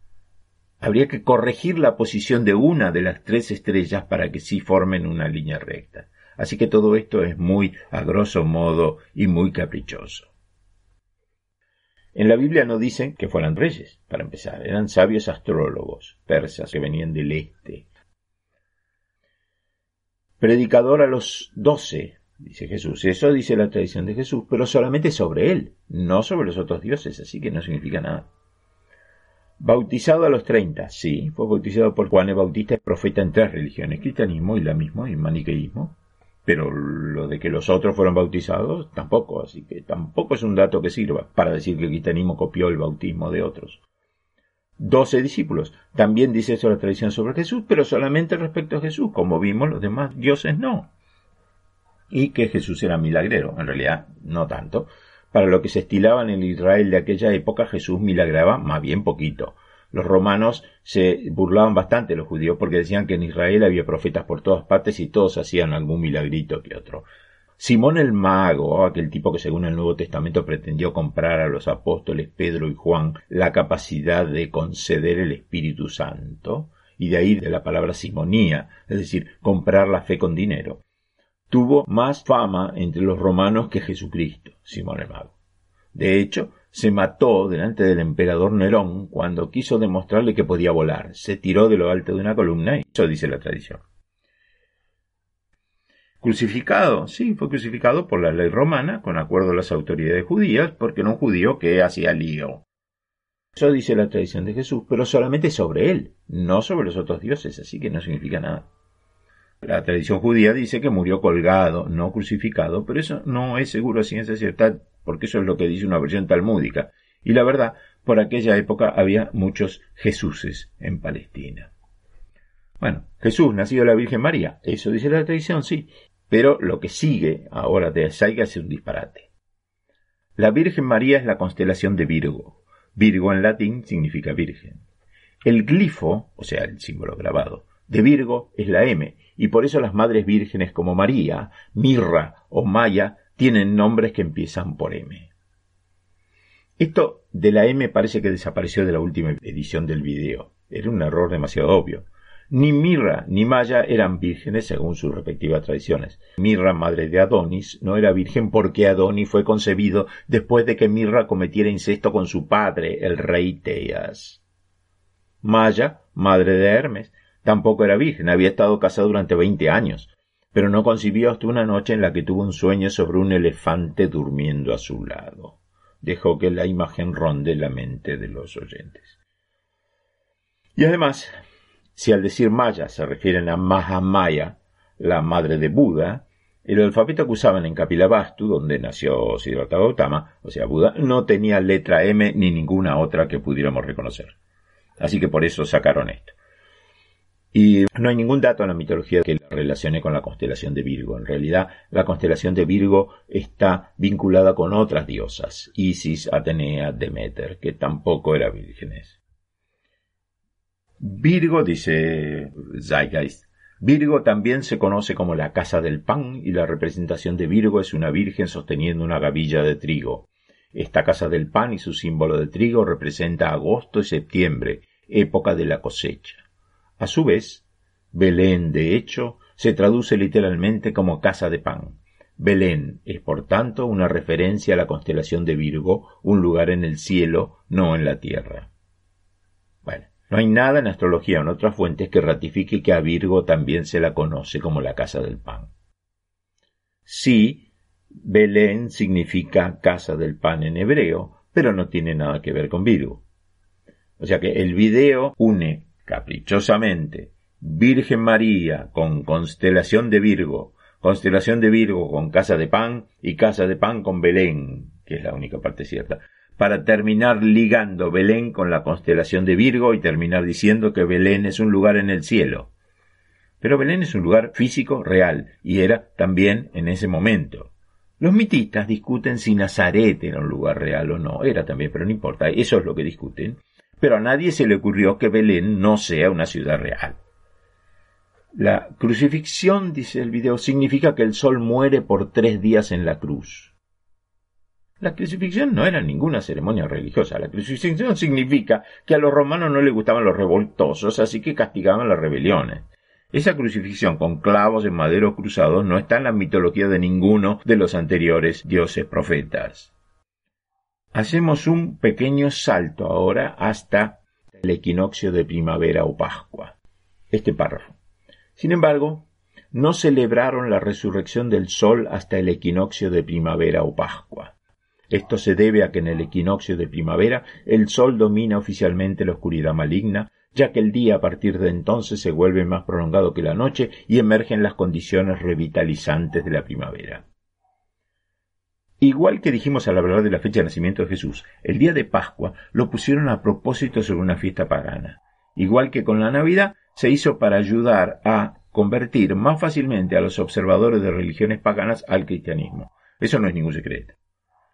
[SPEAKER 1] Habría que corregir la posición de una de las tres estrellas para que sí formen una línea recta. Así que todo esto es muy a grosso modo y muy caprichoso. En la Biblia no dicen que fueran reyes, para empezar, eran sabios astrólogos persas que venían del este. Predicador a los doce, dice Jesús. Eso dice la tradición de Jesús, pero solamente sobre él, no sobre los otros dioses, así que no significa nada. Bautizado a los treinta, sí, fue bautizado por Juan el Bautista, profeta en tres religiones, cristianismo, islamismo y maniqueísmo. Pero lo de que los otros fueron bautizados, tampoco, así que tampoco es un dato que sirva para decir que el cristianismo copió el bautismo de otros. Doce discípulos. También dice eso la tradición sobre Jesús, pero solamente respecto a Jesús. Como vimos, los demás dioses no. Y que Jesús era milagrero. En realidad, no tanto. Para lo que se estilaba en el Israel de aquella época, Jesús milagraba más bien poquito. Los romanos se burlaban bastante los judíos porque decían que en Israel había profetas por todas partes y todos hacían algún milagrito que otro. Simón el mago, aquel tipo que según el Nuevo Testamento pretendió comprar a los apóstoles Pedro y Juan la capacidad de conceder el Espíritu Santo, y de ahí de la palabra simonía, es decir, comprar la fe con dinero, tuvo más fama entre los romanos que Jesucristo, Simón el mago. De hecho, se mató delante del emperador Nerón cuando quiso demostrarle que podía volar. Se tiró de lo alto de una columna y eso dice la tradición. Crucificado, sí, fue crucificado por la ley romana, con acuerdo a las autoridades judías, porque era un judío que hacía lío. Eso dice la tradición de Jesús, pero solamente sobre él, no sobre los otros dioses, así que no significa nada. La tradición judía dice que murió colgado, no crucificado, pero eso no es seguro ciencia cierta porque eso es lo que dice una versión talmúdica. Y la verdad, por aquella época había muchos Jesuses en Palestina. Bueno, Jesús, nacido de la Virgen María, eso dice la tradición, sí, pero lo que sigue ahora de Saiga es un disparate. La Virgen María es la constelación de Virgo. Virgo en latín significa virgen. El glifo, o sea, el símbolo grabado, de Virgo es la M, y por eso las madres vírgenes como María, Mirra o Maya tienen nombres que empiezan por M. Esto de la M parece que desapareció de la última edición del video. Era un error demasiado obvio. Ni Mirra ni Maya eran vírgenes según sus respectivas tradiciones. Mirra, madre de Adonis, no era virgen porque Adonis fue concebido después de que Mirra cometiera incesto con su padre, el rey Teas. Maya, madre de Hermes, tampoco era virgen, había estado casada durante veinte años pero no concibió hasta una noche en la que tuvo un sueño sobre un elefante durmiendo a su lado. Dejó que la imagen ronde la mente de los oyentes. Y además, si al decir Maya se refieren a Mahamaya, la madre de Buda, el alfabeto que usaban en Kapilavastu, donde nació Siddhartha Gautama, o sea, Buda, no tenía letra M ni ninguna otra que pudiéramos reconocer. Así que por eso sacaron esto. Y no hay ningún dato en la mitología que la relacione con la constelación de Virgo. En realidad, la constelación de Virgo está vinculada con otras diosas, Isis, Atenea, Demeter, que tampoco eran vírgenes. Virgo, dice Zeitgeist, Virgo también se conoce como la casa del pan y la representación de Virgo es una virgen sosteniendo una gavilla de trigo. Esta casa del pan y su símbolo de trigo representa agosto y septiembre, época de la cosecha. A su vez, Belén, de hecho, se traduce literalmente como casa de pan. Belén es, por tanto, una referencia a la constelación de Virgo, un lugar en el cielo, no en la tierra. Bueno, no hay nada en astrología o en otras fuentes que ratifique que a Virgo también se la conoce como la casa del pan. Sí, Belén significa casa del pan en hebreo, pero no tiene nada que ver con Virgo. O sea que el video une caprichosamente Virgen María con constelación de Virgo, constelación de Virgo con casa de pan y casa de pan con Belén, que es la única parte cierta, para terminar ligando Belén con la constelación de Virgo y terminar diciendo que Belén es un lugar en el cielo. Pero Belén es un lugar físico real y era también en ese momento. Los mitistas discuten si Nazaret era un lugar real o no, era también, pero no importa, eso es lo que discuten pero a nadie se le ocurrió que Belén no sea una ciudad real. La crucifixión, dice el video, significa que el sol muere por tres días en la cruz. La crucifixión no era ninguna ceremonia religiosa. La crucifixión significa que a los romanos no les gustaban los revoltosos, así que castigaban las rebeliones. Esa crucifixión con clavos en madero cruzados no está en la mitología de ninguno de los anteriores dioses profetas. Hacemos un pequeño salto ahora hasta el equinoccio de primavera o Pascua. Este párrafo. Sin embargo, no celebraron la resurrección del sol hasta el equinoccio de primavera o Pascua. Esto se debe a que en el equinoccio de primavera el sol domina oficialmente la oscuridad maligna, ya que el día a partir de entonces se vuelve más prolongado que la noche y emergen las condiciones revitalizantes de la primavera. Igual que dijimos al hablar de la fecha de nacimiento de Jesús, el día de Pascua lo pusieron a propósito sobre una fiesta pagana. Igual que con la Navidad, se hizo para ayudar a convertir más fácilmente a los observadores de religiones paganas al cristianismo. Eso no es ningún secreto.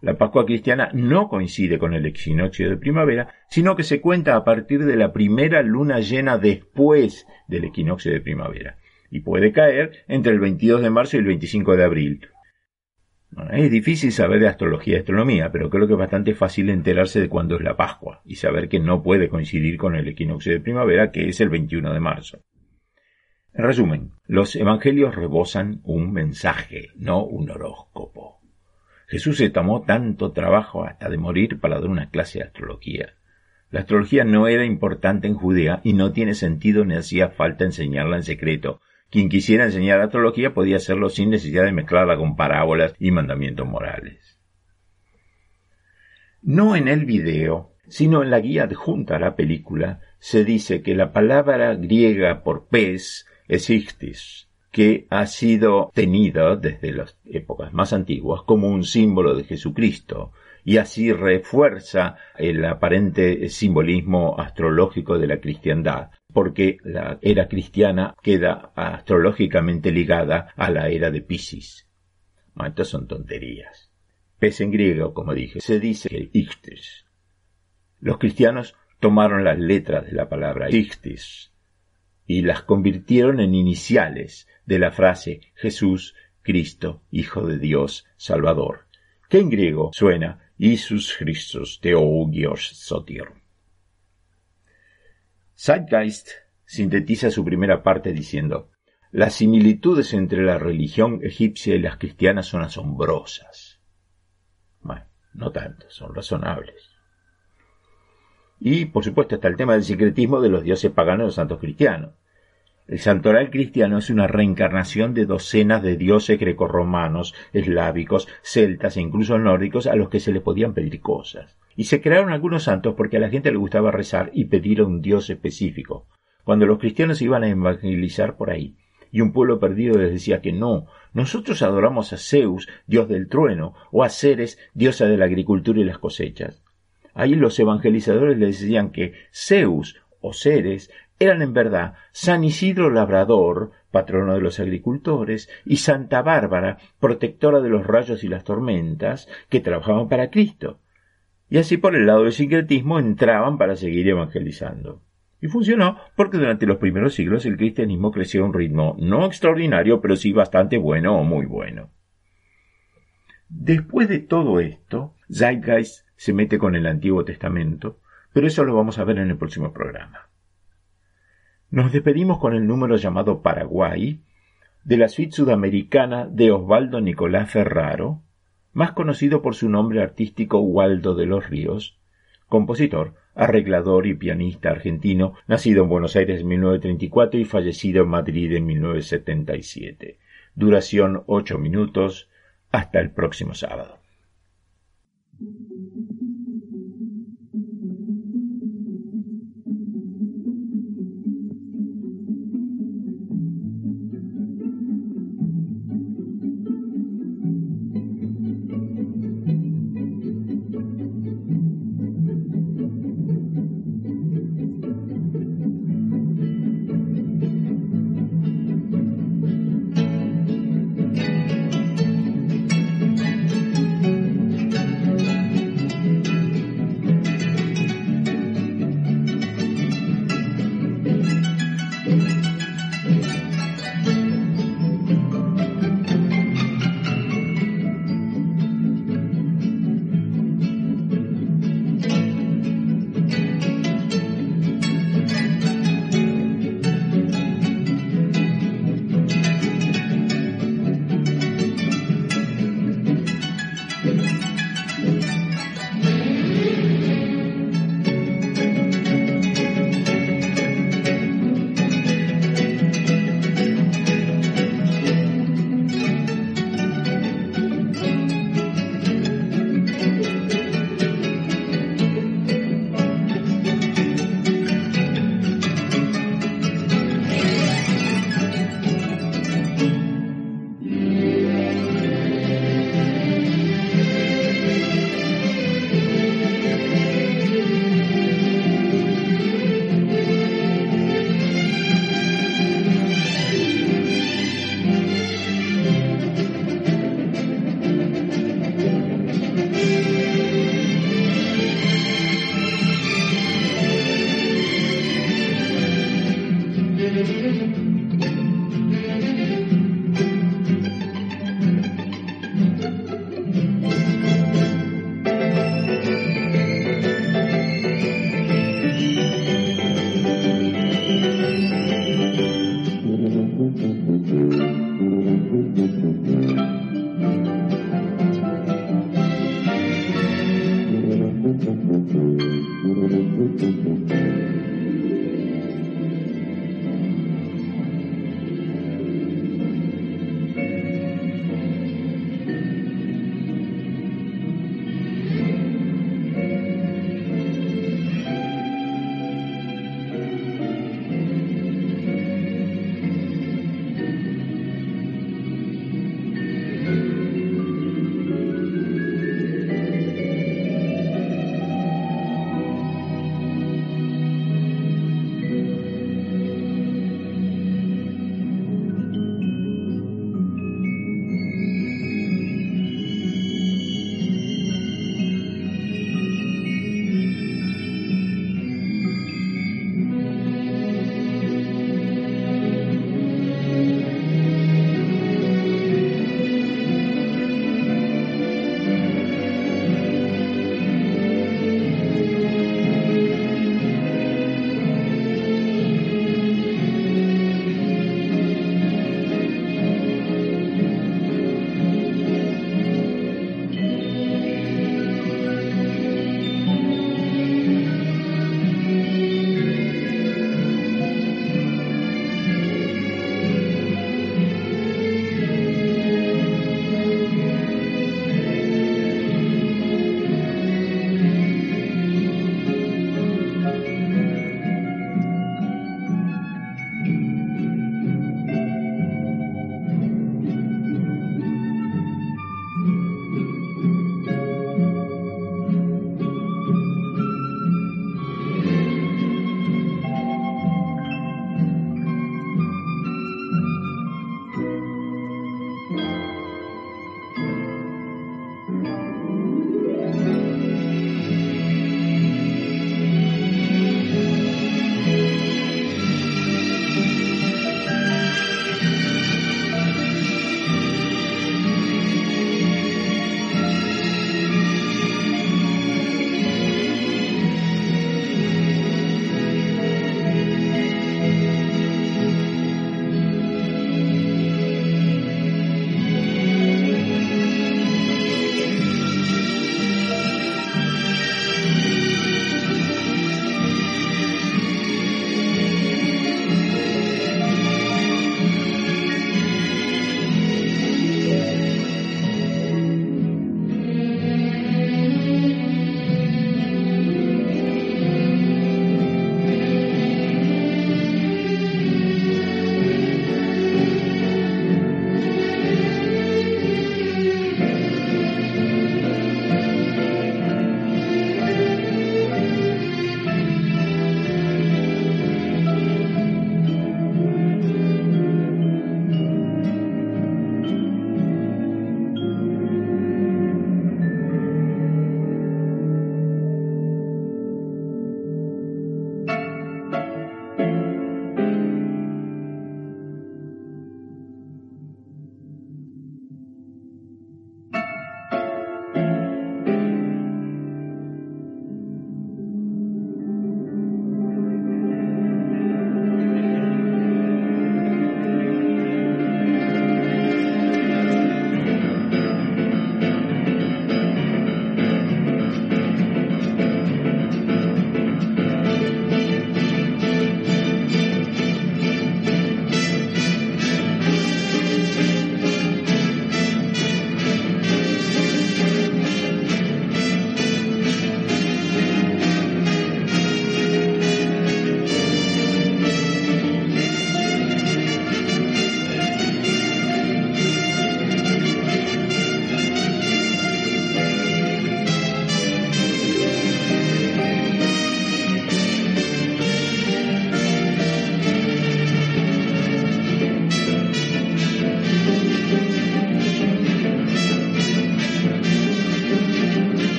[SPEAKER 1] La Pascua cristiana no coincide con el equinoccio de primavera, sino que se cuenta a partir de la primera luna llena después del equinoccio de primavera, y puede caer entre el 22 de marzo y el 25 de abril, es difícil saber de astrología y astronomía, pero creo que es bastante fácil enterarse de cuándo es la Pascua y saber que no puede coincidir con el equinoccio de primavera, que es el 21 de marzo. En resumen, los evangelios rebosan un mensaje, no un horóscopo. Jesús se tomó tanto trabajo hasta de morir para dar una clase de astrología. La astrología no era importante en Judea y no tiene sentido ni hacía falta enseñarla en secreto, quien quisiera enseñar astrología podía hacerlo sin necesidad de mezclarla con parábolas y mandamientos morales. No en el video, sino en la guía adjunta a la película, se dice que la palabra griega por pez es ichthys, que ha sido tenida desde las épocas más antiguas como un símbolo de Jesucristo, y así refuerza el aparente simbolismo astrológico de la cristiandad, porque la era cristiana queda astrológicamente ligada a la era de Piscis. estas son tonterías. Pez en griego, como dije, se dice que Ictis. Los cristianos tomaron las letras de la palabra Ictis y las convirtieron en iniciales de la frase Jesús, Cristo, Hijo de Dios, Salvador, que en griego suena Isus Christus Theogios Sotir. Zeitgeist sintetiza su primera parte diciendo las similitudes entre la religión egipcia y las cristianas son asombrosas. Bueno, no tanto, son razonables. Y, por supuesto, está el tema del secretismo de los dioses paganos y los santos cristianos. El santoral cristiano es una reencarnación de docenas de dioses grecorromanos, eslávicos, celtas e incluso nórdicos a los que se les podían pedir cosas. Y se crearon algunos santos porque a la gente le gustaba rezar y pedir a un dios específico. Cuando los cristianos iban a evangelizar por ahí, y un pueblo perdido les decía que no, nosotros adoramos a Zeus, dios del trueno, o a Ceres, diosa de la agricultura y las cosechas. Ahí los evangelizadores les decían que Zeus o Ceres eran en verdad San Isidro Labrador, patrono de los agricultores, y Santa Bárbara, protectora de los rayos y las tormentas, que trabajaban para Cristo. Y así por el lado del sincretismo entraban para seguir evangelizando. Y funcionó porque durante los primeros siglos el cristianismo creció a un ritmo no extraordinario, pero sí bastante bueno o muy bueno. Después de todo esto, Zeitgeist se mete con el Antiguo Testamento, pero eso lo vamos a ver en el próximo programa. Nos despedimos con el número llamado Paraguay de la suite sudamericana de Osvaldo Nicolás Ferraro, más conocido por su nombre artístico Waldo de los Ríos, compositor, arreglador y pianista argentino, nacido en Buenos Aires en 1934 y fallecido en Madrid en 1977. Duración ocho minutos. Hasta el próximo sábado.